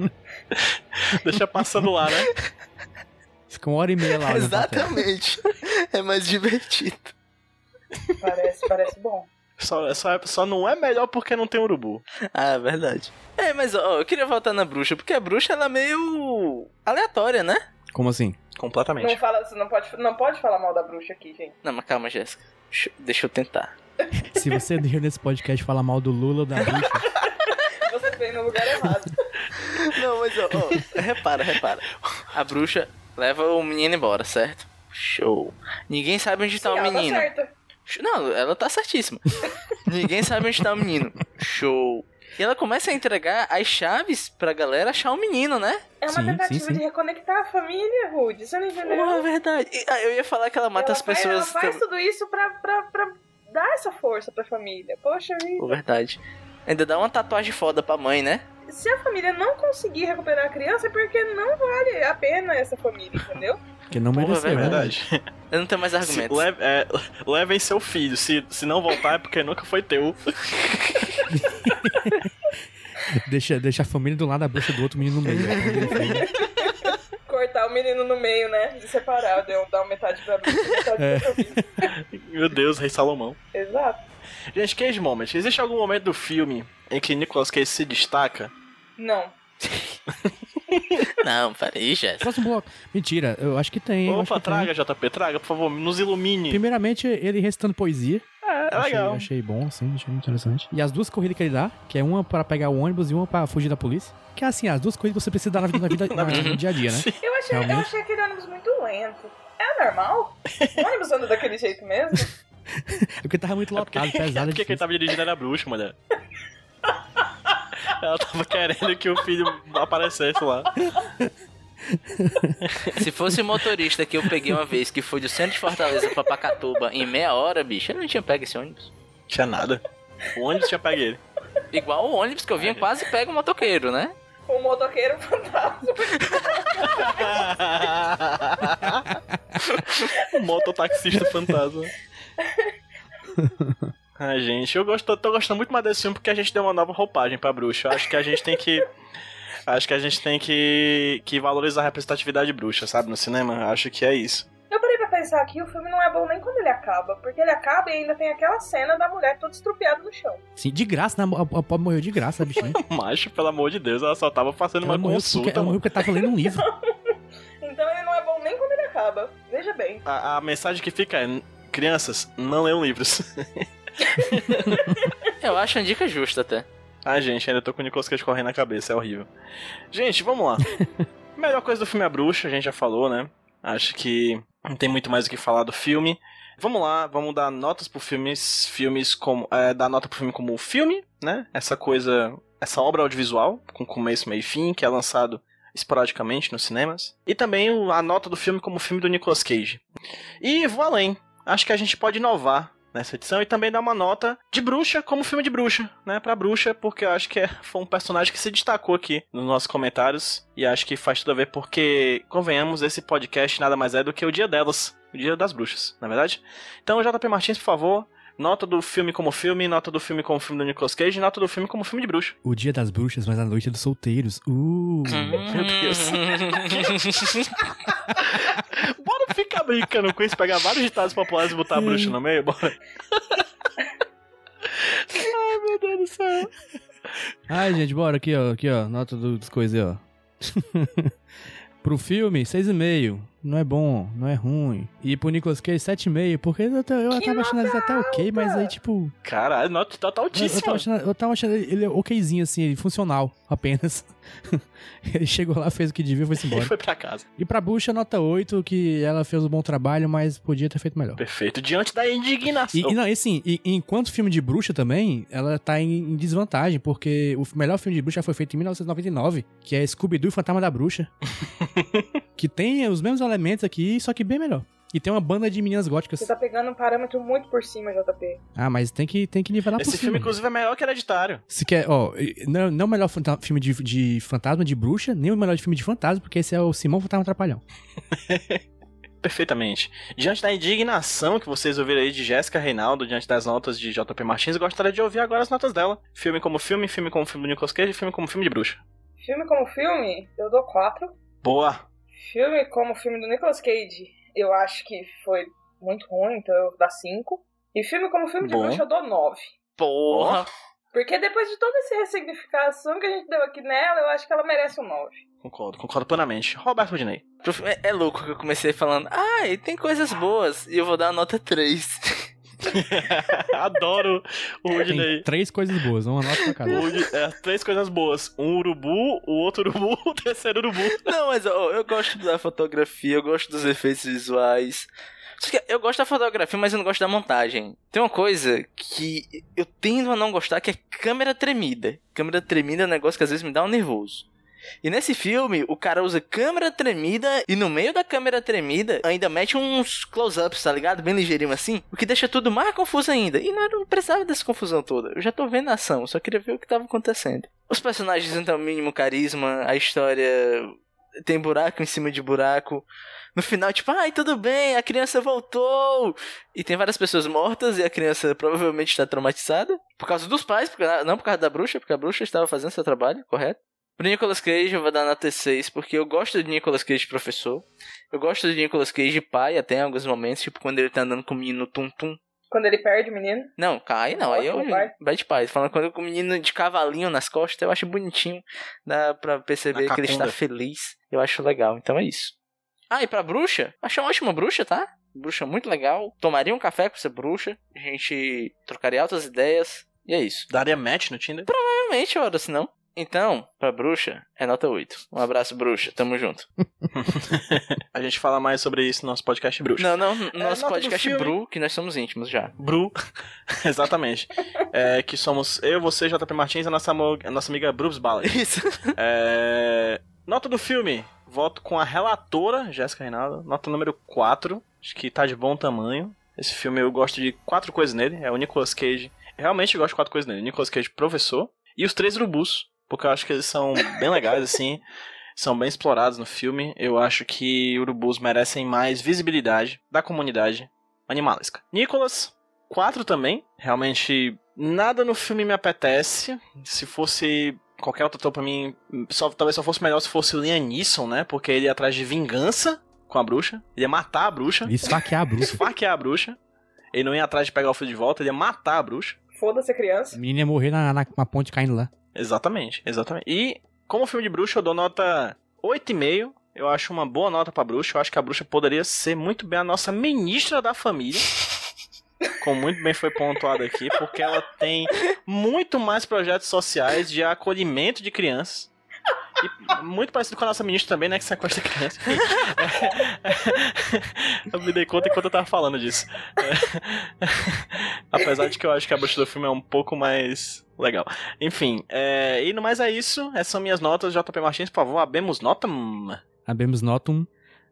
Speaker 2: *laughs*
Speaker 1: Deixa passando lá, né?
Speaker 3: Fica uma hora e meia lá.
Speaker 2: Exatamente. É mais divertido.
Speaker 6: Parece, parece bom.
Speaker 1: Só, só, só não é melhor porque não tem urubu.
Speaker 2: Ah, verdade. É, mas ó, eu queria voltar na bruxa, porque a bruxa ela é meio aleatória, né?
Speaker 3: Como assim?
Speaker 1: Completamente.
Speaker 6: Não, fala, você não pode, não pode falar mal da bruxa aqui, gente.
Speaker 2: Não, mas calma, Jéssica. Deixa, eu- deixa eu tentar.
Speaker 3: Se você vir nesse podcast falar mal do Lula ou da bruxa, *laughs*
Speaker 6: Você veio no lugar errado.
Speaker 2: Não, mas ó, ó, repara, repara. A bruxa leva o menino embora, certo? Show. Ninguém sabe onde tá
Speaker 6: Sim,
Speaker 2: o
Speaker 6: ela tá
Speaker 2: menino.
Speaker 6: certa.
Speaker 2: Não, ela tá certíssima. Ninguém sabe onde tá o menino. Show. E ela começa a entregar as chaves pra galera achar o menino, né?
Speaker 6: É uma
Speaker 3: Sim,
Speaker 6: tentativa
Speaker 3: sim, sim.
Speaker 6: de reconectar a família, Rude. Você não entendeu?
Speaker 2: Porra, é verdade. E, ah, eu ia falar que ela mata
Speaker 6: ela
Speaker 2: as
Speaker 6: faz,
Speaker 2: pessoas.
Speaker 6: ela faz tudo isso pra, pra, pra dar essa força pra família. Poxa
Speaker 2: Pô,
Speaker 6: vida.
Speaker 2: verdade. Ainda dá uma tatuagem foda pra mãe, né?
Speaker 6: Se a família não conseguir recuperar a criança, é porque não vale a pena essa família, entendeu?
Speaker 3: Porque não
Speaker 2: Porra,
Speaker 3: mereceu,
Speaker 1: É
Speaker 3: né?
Speaker 1: verdade.
Speaker 2: Eu não tenho mais
Speaker 1: Se
Speaker 2: argumentos.
Speaker 1: leve- é, levem seu filho. Se, se não voltar é porque nunca foi teu. *laughs*
Speaker 3: Deixa, deixa a família do lado, a bruxa do outro, o menino no meio. ó.
Speaker 6: Cortar o menino no meio, né? E separar, deu- dar uma metade pra mim, metade
Speaker 3: É.
Speaker 6: pra mim. *laughs*
Speaker 1: Meu Deus, Rei Salomão.
Speaker 6: Exato.
Speaker 1: Gente, Cage Moment. Existe algum momento do filme em que Nicolas Cage se destaca?
Speaker 6: Não. *laughs*
Speaker 2: Não, peraí, Jéssica.
Speaker 3: Próximo bloco. Mentira, eu acho que tem.
Speaker 1: Opa,
Speaker 3: que tem.
Speaker 1: traga, JP, traga, por favor, nos ilumine.
Speaker 3: Primeiramente, ele recitando poesia.
Speaker 1: É, é
Speaker 3: achei,
Speaker 1: legal.
Speaker 3: achei bom, assim, achei interessante. E as duas corridas que ele dá, que é uma pra pegar o ônibus e uma pra fugir da polícia. Que é assim, as duas corridas que você precisa dar na vida, na vida *laughs* na- no dia a dia, né?
Speaker 6: Eu achei, eu achei aquele ônibus muito lento. É normal? O ônibus anda daquele jeito mesmo? *laughs*
Speaker 3: É porque tava muito lotado, pesado.
Speaker 1: Porque quem tava dirigindo era a bruxa, mulher. Ela tava querendo que o filho aparecesse lá.
Speaker 2: Se fosse o motorista que eu peguei uma vez, que foi do centro de Fortaleza pra Pacatuba em meia hora, bicho, eu não tinha pego esse ônibus.
Speaker 1: Tinha nada. O ônibus tinha pego ele.
Speaker 2: Igual o ônibus que eu vinha quase pega o motoqueiro, né?
Speaker 6: O motoqueiro fantasma. *laughs*
Speaker 1: o mototaxista fantasma. *laughs* Ai, gente, eu gosto, tô gostando muito mais desse filme porque a gente deu uma nova roupagem pra bruxa. Eu acho que a gente tem que. *laughs* Acho que a gente tem que, que valorizar a representatividade bruxa, sabe, no cinema. Acho que é isso.
Speaker 6: Eu parei pra pensar que o filme não é bom nem quando ele acaba, porque ele acaba e ainda tem aquela cena da mulher toda estrupiada no chão.
Speaker 3: Sim, de graça, né? A, a pobre morreu de graça, a bichinha. *laughs*
Speaker 1: Macho, pelo amor de Deus, ela só tava fazendo
Speaker 3: Ela
Speaker 1: uma
Speaker 3: morreu, porque,
Speaker 1: consulta.
Speaker 3: ela morreu porque tava lendo um livro. *laughs*
Speaker 6: Então ele não é bom nem quando ele acaba. Veja bem.
Speaker 1: A, a mensagem que fica é: crianças, não leiam livros. *laughs*
Speaker 2: Eu acho uma dica justa até.
Speaker 1: Ai, gente, ainda tô com o Nicolas Cage correndo na cabeça, é horrível. Gente, vamos lá. Melhor coisa do filme é a bruxa, a gente já falou, né? Acho que não tem muito mais o que falar do filme. Vamos lá, vamos dar notas pro filmes, filmes como, é, dar nota pro filme como filme, né? Essa coisa, essa obra audiovisual, com começo, meio e fim, que é lançado esporadicamente nos cinemas. E também a nota do filme como filme do Nicolas Cage. E vou além. Acho que a gente pode inovar nessa edição e também dar uma nota de bruxa como filme de bruxa, né? Pra bruxa, porque eu acho que é, foi um personagem que se destacou aqui nos nossos comentários e acho que faz tudo a ver porque, convenhamos, esse podcast nada mais é do que o dia delas, o dia das bruxas, na é verdade? Então, JP Martins, por favor, nota do filme como filme, nota do filme como filme do Nicolas Cage e nota do filme como filme de bruxa.
Speaker 3: O dia das bruxas, mas a noite dos solteiros. Uh! *laughs*
Speaker 1: Meu Deus. *laughs* Ficar brincando com isso, pegar vários ditados populares e botar a bruxa no meio? Bora. Ai, meu Deus do céu.
Speaker 3: Ai, gente, bora aqui, ó. Aqui, ó. Nota do- das coisas aí, ó. *laughs* pro filme, 6,5. Não é bom, não é ruim. E pro Nicolas Cage, 7,5. Porque eu, t- eu tava achando ele até ok, mas aí, tipo.
Speaker 1: Caralho, nota tá, tá
Speaker 3: Eu, eu,
Speaker 1: altíssima.
Speaker 3: tava achando, eu tava achando ele okzinho, assim, funcional, apenas. *laughs* ele chegou lá, fez o que devia e foi
Speaker 1: E
Speaker 3: embora.
Speaker 1: foi pra casa.
Speaker 3: E pra Bucha, nota 8, que ela fez um bom trabalho, mas podia ter feito melhor.
Speaker 1: Perfeito. Diante da indignação.
Speaker 3: E, e não, e assim, e, e enquanto filme de bruxa também, ela tá em, em desvantagem, porque o melhor filme de bruxa foi feito em 1999, que é Scooby-Doo e Fantasma da Bruxa. *laughs* que tem os mesmos elementos aqui, só que bem melhor. E tem uma banda de meninas góticas.
Speaker 6: Você tá pegando um parâmetro muito por cima, JP.
Speaker 3: Ah, mas tem que, tem que nivelar
Speaker 1: Esse
Speaker 3: por
Speaker 1: filme,
Speaker 3: cima.
Speaker 1: inclusive, é melhor que Hereditário.
Speaker 3: Se quer, ó, não, não o melhor filme de, de fantasma de bruxa, nem o melhor filme de fantasma, porque esse é o Simão Fantasma Trapalhão. *laughs*
Speaker 1: Perfeitamente. Diante da indignação que vocês ouviram aí de Jéssica Reinaldo, diante das notas de JP Martins, eu gostaria de ouvir agora as notas dela. Filme como filme, filme como filme do Nicolas Cage, filme como filme de bruxa.
Speaker 6: Filme como filme, eu dou 4.
Speaker 1: Boa!
Speaker 6: Filme como filme do Nicolas Cage, eu acho que foi muito ruim, então eu vou dar 5. E filme como filme de
Speaker 1: Bom.
Speaker 6: bruxa, eu dou 9.
Speaker 2: Porra.
Speaker 6: Porque depois de toda essa ressignificação que a gente deu aqui nela, eu acho que ela merece um 9.
Speaker 1: Concordo, concordo plenamente. Roberto Rodinei.
Speaker 2: Pro filme- É, é louco que eu comecei falando, ah, e tem coisas boas, e eu vou dar a nota 3. *laughs*
Speaker 1: Adoro o
Speaker 3: Tem
Speaker 1: Rudney.
Speaker 3: três coisas boas, uma nota pra
Speaker 1: Rudney- é, três coisas boas. Um urubu, o outro urubu, *laughs* o terceiro urubu.
Speaker 2: Não, mas ó, eu gosto da fotografia, eu gosto dos efeitos visuais. Só que Eu gosto da fotografia, mas eu não gosto da montagem. Tem uma coisa que eu tendo a não gostar, que é câmera tremida. Câmera tremida é um negócio que às vezes me dá um nervoso. E nesse filme, o cara usa câmera tremida e no meio da câmera tremida ainda mete uns close-ups, tá ligado? Bem ligeirinho assim, o que deixa tudo mais confuso ainda. E não, não precisava dessa confusão toda. Eu já tô vendo a ação, só queria ver o que tava acontecendo. Os personagens não têm o mínimo carisma, a história tem buraco em cima de buraco. No final, tipo, ai, tudo bem, a criança voltou. E tem várias pessoas mortas e a criança provavelmente está traumatizada. Por causa dos pais, não por causa da bruxa, porque a bruxa estava fazendo seu trabalho, correto? Pro Nicolas Cage eu vou dar nota 6, porque eu gosto de Nicolas Cage professor. Eu gosto de Nicolas Cage pai até em alguns momentos, tipo quando ele tá andando com o menino Tum Tum.
Speaker 6: Quando ele perde o menino.
Speaker 2: Não, aí não, aí eu bad pai. Falando quando com o menino de cavalinho nas costas, eu acho bonitinho. Dá pra perceber
Speaker 1: Na
Speaker 2: que ele está feliz. Eu acho legal, então é isso. Ah, e pra bruxa? Achei uma ótima bruxa, tá? Bruxa muito legal. Tomaria um café com essa bruxa. A gente trocaria altas ideias. E é isso.
Speaker 1: Daria match no Tinder?
Speaker 2: Realmente, ora, se não. Então, pra bruxa, é nota 8. Um abraço, bruxa. Tamo junto. *laughs*
Speaker 1: A gente fala mais sobre isso no nosso podcast Bruxa.
Speaker 2: Não, não, no nosso
Speaker 1: do
Speaker 2: podcast. Bru, que nós somos íntimos já.
Speaker 1: Bru. *laughs* Exatamente. É, que somos eu, você, JP Martins e a nossa, a nossa amiga Brubs Bala.
Speaker 2: Isso.
Speaker 1: É, Nota do filme. Voto com a relatora, Jéssica Reinaldo. Nota número 4. Acho que tá de bom tamanho. Esse filme eu gosto de quatro coisas nele. É o Nicolas Cage. Eu realmente gosto de quatro coisas nele. Nicolas Cage, professor. E os três urubus. Porque eu acho que eles são bem legais, assim. São bem explorados no filme. Eu acho que urubus merecem mais visibilidade da comunidade animalesca. Nicolas, 4 também. Realmente, nada no filme me apetece. Se fosse qualquer outro ator pra mim, só, talvez só fosse melhor se fosse o Liam Neeson, né? Porque ele ia atrás de vingança com a bruxa. Ele ia matar a bruxa.
Speaker 3: Esfaquear a bruxa.
Speaker 1: Esfaquear a bruxa. Ele não ia atrás de pegar o filho de volta, ele ia matar a bruxa.
Speaker 6: Foda-se a
Speaker 3: A
Speaker 6: criança.
Speaker 3: menina ia morrer na, na, na ponte caindo lá.
Speaker 1: Exatamente, exatamente. E como filme de bruxa, eu dou nota 8,5. Eu acho uma boa nota pra bruxa. Eu acho que a bruxa poderia ser muito bem a nossa ministra da família. *laughs* Como muito bem foi pontuado aqui, porque ela tem muito mais projetos sociais de acolhimento de crianças. E muito parecido com a nossa ministra também, né? Que sequestra criança. *laughs* *laughs* eu me dei conta enquanto eu tava falando disso. Apesar de que eu acho que a bruxa do filme é um pouco mais legal. Enfim, é... e no mais é isso. Essas são minhas notas. JP Martins, por favor, abemos nota. hum.
Speaker 3: Abemos Notum.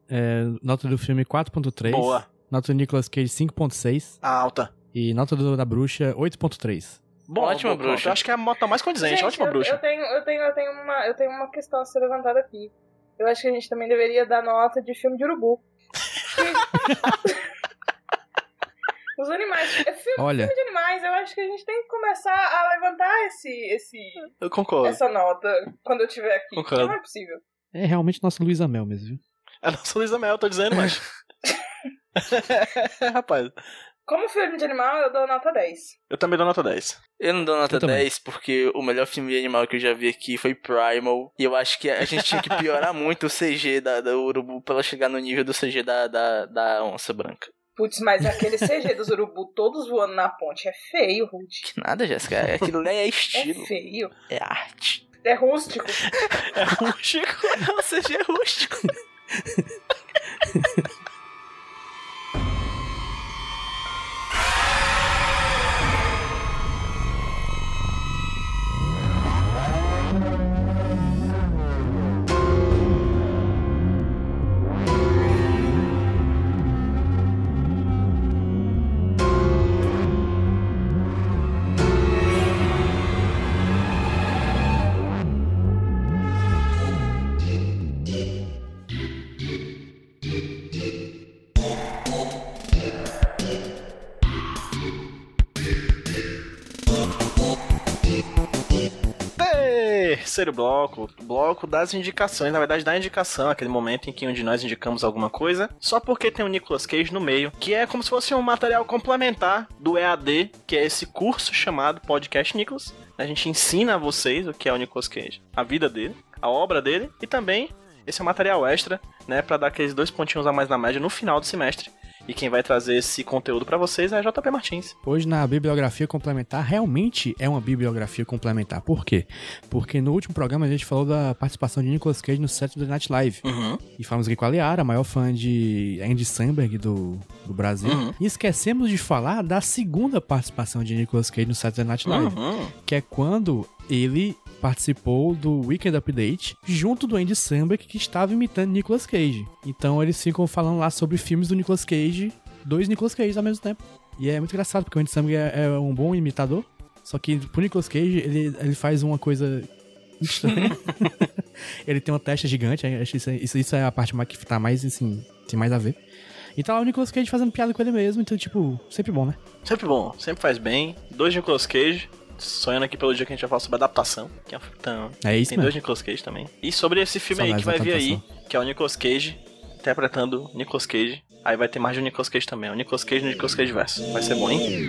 Speaker 3: É, nota do filme 4.3.
Speaker 1: Boa.
Speaker 3: Nota do Nicolas Cage 5.6.
Speaker 1: Alta.
Speaker 3: E nota do, da bruxa 8.3.
Speaker 1: Bom,
Speaker 2: Ótima
Speaker 1: bom,
Speaker 2: bruxa.
Speaker 1: Acho que é a nota mais condizente.
Speaker 6: Gente,
Speaker 1: Ótima
Speaker 6: eu,
Speaker 1: bruxa.
Speaker 6: Eu tenho, eu, tenho, eu, tenho uma, eu tenho uma questão a ser levantada aqui. Eu acho que a gente também deveria dar nota de filme de urubu. *laughs* *laughs* Os animais. É filme,
Speaker 3: Olha.
Speaker 6: filme de animais, eu acho que a gente tem que começar a levantar esse, esse,
Speaker 1: Eu concordo.
Speaker 6: essa nota quando eu estiver aqui.
Speaker 1: Concordo.
Speaker 6: Não é possível.
Speaker 3: É realmente nosso Luiz Amel mesmo, viu?
Speaker 1: É nossa Luísa Mel, tô dizendo, mas. *laughs* *laughs* Rapaz,
Speaker 6: Como filme de animal, eu dou nota 10.
Speaker 1: eu também dou nota 10.
Speaker 2: Eu não dou nota
Speaker 3: Eu também.
Speaker 2: 10 porque o melhor filme de animal que eu já vi aqui foi Primal. E eu acho que a gente tinha que piorar *laughs* muito o CG da, da urubu pra ela chegar no nível do CG da, da, da onça branca.
Speaker 6: Putz, mas aquele CG dos urubu todos voando na ponte é feio, Ruth.
Speaker 2: Que nada, Jéssica. Aquilo ali é
Speaker 6: É
Speaker 2: estilo.
Speaker 6: feio.
Speaker 2: É arte.
Speaker 6: É rústico.
Speaker 1: É rústico.
Speaker 2: o CG é rústico. *laughs*
Speaker 1: Terceiro bloco, bloco das indicações, na verdade da indicação, aquele momento em que um de nós indicamos alguma coisa, só porque tem o Nicolas Cage no meio, que é como se fosse um material complementar do EAD, que é esse curso chamado Podcast Nicolas. A gente ensina a vocês o que é o Nicolas Cage, a vida dele, a obra dele e também esse é um material extra, né, para dar aqueles dois pontinhos a mais na média no final do semestre. E quem vai trazer esse conteúdo para vocês é a JP Martins.
Speaker 3: Hoje na bibliografia complementar, realmente é uma bibliografia complementar. Por quê? Porque no último programa a gente falou da participação de Nicolas Cage no Saturday Night Live.
Speaker 1: Uhum.
Speaker 3: E falamos aqui com a Liara, a maior fã de Andy Samberg do, do Brasil.
Speaker 1: Uhum.
Speaker 3: E esquecemos de falar da segunda participação de Nicolas Cage no Saturday Night Live.
Speaker 1: Uhum.
Speaker 3: Que é quando ele participou do Weekend Update junto do Andy Samberg, que estava imitando Nicolas Cage. Então eles ficam falando lá sobre filmes do Nicolas Cage, dois Nicolas Cage ao mesmo tempo. E é muito engraçado, porque o Andy Samberg é, é um bom imitador, só que pro Nicolas Cage ele, ele faz uma coisa estranha. *laughs* ele tem uma testa gigante, acho isso, isso, isso é a parte mais que tá mais, assim, tem mais a ver. E tá lá o Nicolas Cage fazendo piada com ele mesmo, então, tipo, sempre bom, né?
Speaker 1: Sempre bom, sempre faz bem. Dois Nicolas Cage. Sonhando aqui pelo dia que a gente vai falar sobre adaptação. Que é um filme tão-
Speaker 3: É isso
Speaker 1: Tem
Speaker 3: mesmo.
Speaker 1: dois Nicolas Cage também. E sobre esse filme aí que vai vir aí, que é o Nicolas Cage interpretando Nicolas Cage. Aí vai ter mais de um Nicolas Cage também. O Nicolas Cage no Nicolas Cage verso. Vai ser bom, hein?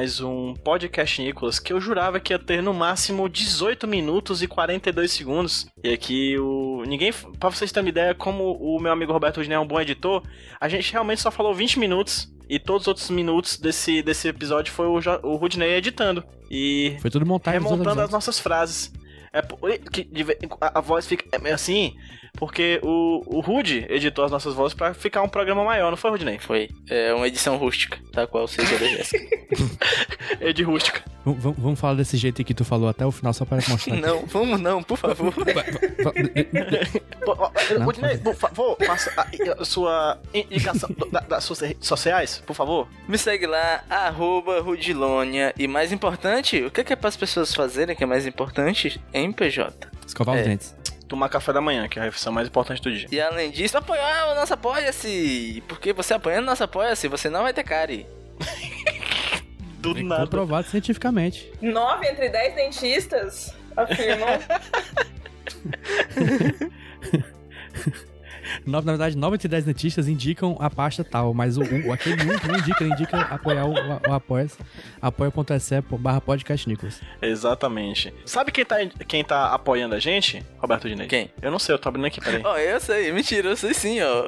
Speaker 1: Mais um podcast Nicolas que eu jurava que ia ter no máximo 18 minutos e 42 segundos. E aqui o ninguém, Pra vocês terem uma ideia como o meu amigo Roberto Rudinei é um bom editor, a gente realmente só falou 20 minutos e todos os outros minutos desse, desse episódio foi o, Jo- o Rudinei editando e
Speaker 3: Foi tudo montado dos
Speaker 1: remontando as nossas frases. É que a, a voz fica é assim, porque o, o Rude editou as nossas vozes pra ficar um programa maior, não foi, Rudinei?
Speaker 2: Foi. É uma edição rústica, tá qual seja da Jéssica.
Speaker 1: É de rústica.
Speaker 3: V- v- vamos falar desse jeito aí que tu falou até o final, só para mostrar.
Speaker 2: não, vamos não, por favor.
Speaker 1: Por favor, faça a, a sua indicação da- das suas redes sociais, por favor.
Speaker 2: Me segue lá, arroba Rudilônia. E mais importante, o que é, que é para as pessoas fazerem que é mais importante? Em PJ.
Speaker 3: Escovar os
Speaker 2: É.
Speaker 3: dentes.
Speaker 1: Tomar café da manhã, que é a refeição mais importante do dia.
Speaker 2: E além disso, apoiar o nosso Apoia-se. Porque você apoiando o nosso Apoia-se, você não vai ter cari. *laughs*
Speaker 1: Do
Speaker 3: É
Speaker 1: nada.
Speaker 3: comprovado cientificamente.
Speaker 6: Nove entre dez dentistas afirmam. *laughs* *laughs*
Speaker 3: Nove, na verdade, 9 entre 10 dentistas indicam a pasta tal, mas o, o- aquele um que não indica, ele indica apoiar o, o, o apoia apoia.se barra podcast Nicolas.
Speaker 1: Exatamente. Sabe quem tá, quem tá apoiando a gente, Roberto Dinei?
Speaker 2: Quem?
Speaker 1: Eu não sei, eu tô abrindo aqui, peraí.
Speaker 2: Ó, eu sei, mentira, eu sei sim, ó.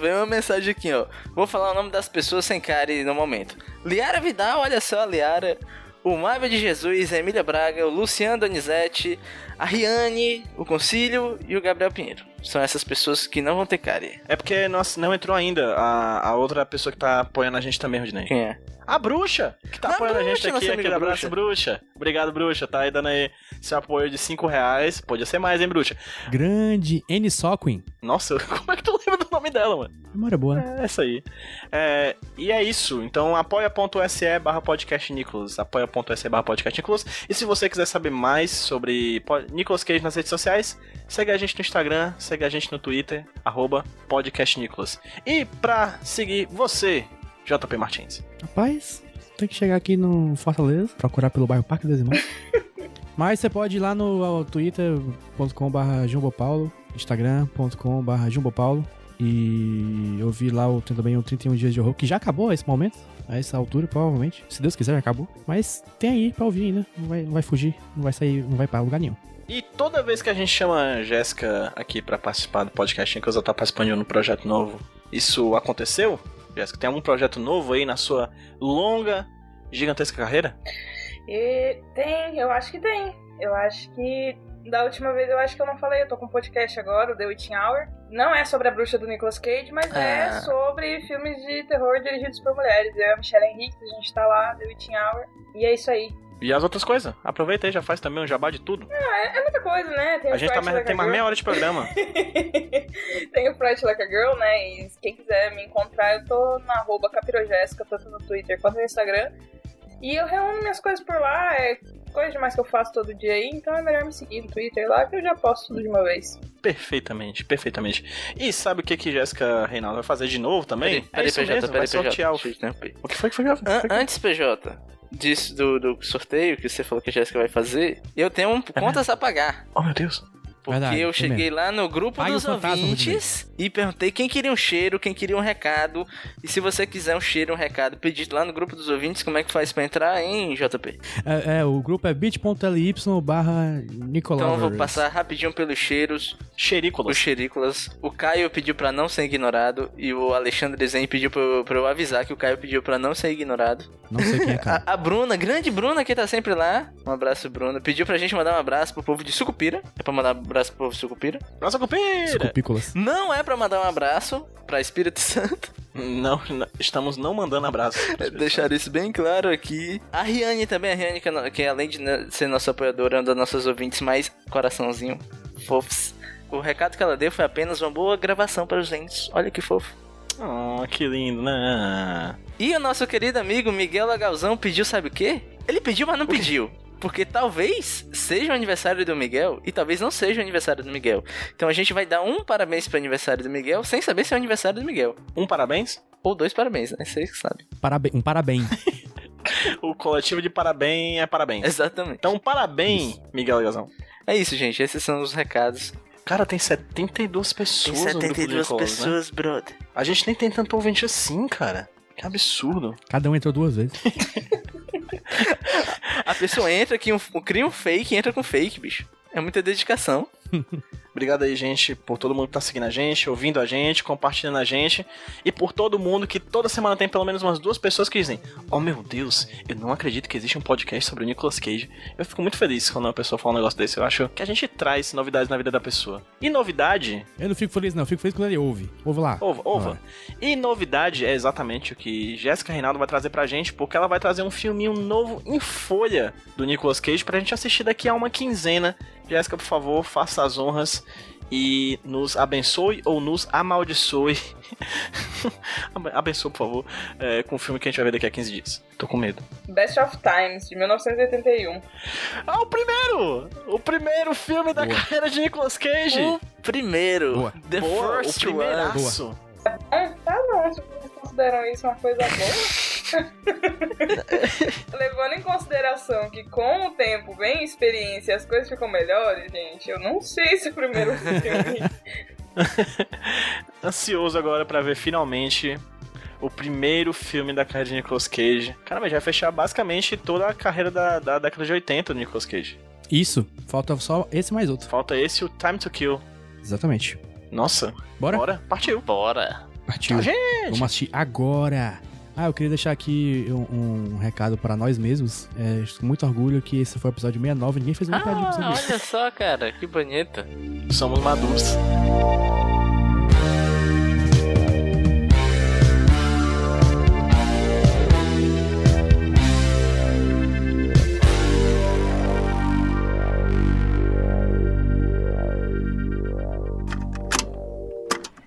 Speaker 2: Veio uma mensagem aqui, ó. Vou falar o nome das pessoas sem cari no momento. Liara Vidal, olha só a Liara. O Maiva de Jesus, a Emília Braga, o Luciano Donizete, a Riane, o Concílio e o Gabriel Pinheiro. São essas pessoas que não vão ter cari.
Speaker 1: É porque nós, não entrou ainda a, a outra pessoa que tá apoiando a gente também, Rodinei.
Speaker 2: Quem é?
Speaker 1: A bruxa, que tá
Speaker 2: A
Speaker 1: apoiando a
Speaker 2: bruxa,
Speaker 1: gente aqui. Aquele abraço, bruxa. Obrigado, bruxa. Tá aí dando aí seu apoio de 5 reais. Podia ser mais, hein, bruxa?
Speaker 3: Grande N. Soquin.
Speaker 1: Nossa, *laughs* como é que tu lembra nome dela, mano?
Speaker 3: Memória boa, né?
Speaker 1: É essa aí. É, e é isso. Então apoia.se barra podcast Nicolas. Apoia.se barra podcast Nicolas. E se você quiser saber mais sobre Nicolas Cage nas redes sociais, segue a gente no Instagram, segue a gente no Twitter, arroba podcast Nicolas. E pra seguir você, JP Martins.
Speaker 3: Rapaz, tem que chegar aqui no Fortaleza, procurar pelo bairro Parque das Irmãs. *laughs* Mas você pode ir lá no twitter.com.br jumbopaulo, instagram.com.br jumbopaulo e ouvir lá o, também o 31 Dias de Horror, que já acabou a esse momento, a essa altura, provavelmente. Se Deus quiser, já acabou. Mas tem aí pra ouvir ainda, não vai, não vai fugir, não vai sair, não vai pra lugar nenhum.
Speaker 1: E toda vez que a gente chama a Jéssica aqui pra participar do podcast Nicolas, ela tá participando de um projeto novo. Isso aconteceu? Jéssica, tem algum projeto novo aí na sua longa, gigantesca carreira?
Speaker 6: E tem, eu acho que tem. Eu acho que. Da última vez eu acho que eu não falei, eu tô com um podcast agora, o The Witching Hour. Não é sobre a bruxa do Nicolas Cage, mas é
Speaker 2: Ah.
Speaker 6: sobre filmes de terror dirigidos por mulheres. Eu e a Michelle Henrique, a gente tá lá, The Witching Hour. E é isso aí.
Speaker 1: E as outras coisas? Aproveita aí, já faz também um jabá de tudo.
Speaker 6: É, é muita coisa, né? Tem
Speaker 1: A gente tá, mais- tem mais meia hora de programa. *laughs*
Speaker 6: Tem o Fright Like a Girl, né? E quem quiser me encontrar, eu tô na arroba capirojéssica, tanto no Twitter quanto no Instagram. E eu reúno minhas coisas por lá, é coisas demais que eu faço todo dia aí, então é melhor me seguir no Twitter lá que eu já posto tudo de uma vez.
Speaker 1: Perfeitamente, perfeitamente. E sabe o que que Jéssica Reinaldo vai fazer de novo também?
Speaker 2: Peraí, peraí,
Speaker 1: é isso
Speaker 2: PJ,
Speaker 1: mesmo, vai
Speaker 2: peraí, PJ.
Speaker 1: sortear o... Que foi que foi? O que foi
Speaker 2: An-
Speaker 1: que-
Speaker 2: antes, PJ, disso do, do sorteio que você falou que a Jéssica vai fazer, eu tenho um contas a pagar.
Speaker 1: Oh, meu Deus.
Speaker 2: Porque
Speaker 3: Verdade,
Speaker 2: eu
Speaker 3: tem
Speaker 2: cheguei lá no grupo
Speaker 3: Pague
Speaker 2: dos ouvintes e perguntei quem queria um cheiro, quem queria um recado. E se você quiser um cheiro, um recado, pedir lá no grupo dos ouvintes, como é que faz pra entrar, hein, JP?
Speaker 3: É, é, o grupo é bit.ly barra Nicolau.
Speaker 2: Então eu vou passar rapidinho pelos cheiros, os
Speaker 1: Xerícolas.
Speaker 2: O Caio pediu pra não ser ignorado e o Alexandre Zen pediu pra eu, pra eu avisar que o Caio pediu pra não ser ignorado.
Speaker 3: Não sei quem é, *laughs* cara.
Speaker 2: A, a Bruna, grande Bruna, que tá sempre lá. Um abraço, Bruna. Pediu pra gente mandar um abraço pro povo de Sucupira. É pra mandar um abraço pro povo Sucupira?
Speaker 1: Nossa cupira!
Speaker 3: Desculpícolas.
Speaker 2: Não é pra mandar um abraço pra Espírito Santo.
Speaker 1: Não, não, estamos não mandando abraço. *laughs*
Speaker 2: Deixar isso bem claro aqui. A Riane também, a Riane, que, é que além de né, ser nossa apoiadora, é uma das nossas ouvintes mais coraçãozinho. Fofos. O recado que ela deu foi apenas uma boa gravação para os entes. Olha que fofo.
Speaker 1: Oh, que lindo, né?
Speaker 2: E o nosso querido amigo Miguel Lagalzão pediu, sabe o quê? Ele pediu, mas não pediu. Porque talvez seja o aniversário do Miguel e talvez não seja o aniversário do Miguel. Então a gente vai dar um parabéns pro aniversário do Miguel sem saber se é o aniversário do Miguel.
Speaker 1: Um parabéns.
Speaker 2: Ou dois parabéns, né? Vocês que sabem.
Speaker 3: Parabéns, um parabéns. *laughs*
Speaker 1: O coletivo de parabéns é parabéns.
Speaker 2: Exatamente.
Speaker 1: Então, parabéns, Miguel Gazão.
Speaker 2: É isso, gente. Esses são os recados.
Speaker 1: Cara, tem 72
Speaker 2: Tem
Speaker 1: pessoas no grupo
Speaker 2: 72
Speaker 1: Nicolas, né?
Speaker 2: pessoas, brother.
Speaker 1: A gente nem tem tanto ouvinte assim, cara. Que absurdo.
Speaker 3: Cada um entrou duas vezes. *laughs*
Speaker 2: A pessoa entra, aqui, um, cria um fake e entra com fake, bicho. É muita dedicação. *laughs*
Speaker 1: Obrigado aí, gente, por todo mundo que tá seguindo a gente, ouvindo a gente, compartilhando a gente. E por todo mundo que toda semana tem pelo menos umas duas pessoas que dizem: Oh meu Deus, eu não acredito que existe um podcast sobre o Nicolas Cage. Eu fico muito feliz quando uma pessoa fala um negócio desse. Eu acho que a gente traz novidades na vida da pessoa. E novidade
Speaker 3: Eu não fico feliz, não. Eu fico feliz quando ele ouve. Ouve lá.
Speaker 1: Ova, ova. E novidade é exatamente o que Jéssica Reinaldo vai trazer pra gente, porque ela vai trazer um filminho novo em folha do Nicolas Cage pra gente assistir daqui a uma quinzena. Jéssica, por favor, faça as honras e nos abençoe ou nos amaldiçoe. *laughs* abençoe, por favor, é, com o filme que a gente vai ver daqui a 15 dias. Tô com medo.
Speaker 6: Best of Times, de 1981.
Speaker 1: Ah, o primeiro! O primeiro filme da
Speaker 3: Boa.
Speaker 1: carreira de Nicolas Cage!
Speaker 2: O primeiro.
Speaker 3: Boa.
Speaker 2: The
Speaker 1: Boa,
Speaker 2: first
Speaker 1: o
Speaker 2: one.
Speaker 1: primeiraço!
Speaker 6: Ah, tá vocês consideram isso uma coisa boa. *laughs* *laughs* Levando em consideração que com o tempo vem experiência e as coisas ficam melhores, gente, eu não sei se o primeiro *laughs* filme. *laughs*
Speaker 1: ansioso agora pra ver finalmente o primeiro filme da carreira de Nicolas Cage. Caramba, já vai fechar basicamente toda a carreira da, da década de 80 do Nicolas Cage.
Speaker 3: Isso. Falta só esse mais outro.
Speaker 1: Falta esse e o Time to Kill.
Speaker 3: Exatamente.
Speaker 1: Nossa,
Speaker 3: Bora?
Speaker 1: bora, partiu.
Speaker 2: Bora.
Speaker 3: Partiu.
Speaker 1: Tchau, gente.
Speaker 3: Vamos assistir agora. Ah, eu queria deixar aqui um, um recado para nós mesmos. É, com muito orgulho que esse foi o episódio 69. Ninguém fez uma piadinha sobre
Speaker 2: Ah,
Speaker 3: isso.
Speaker 2: olha só, cara. Que bonito.
Speaker 1: Somos maduros.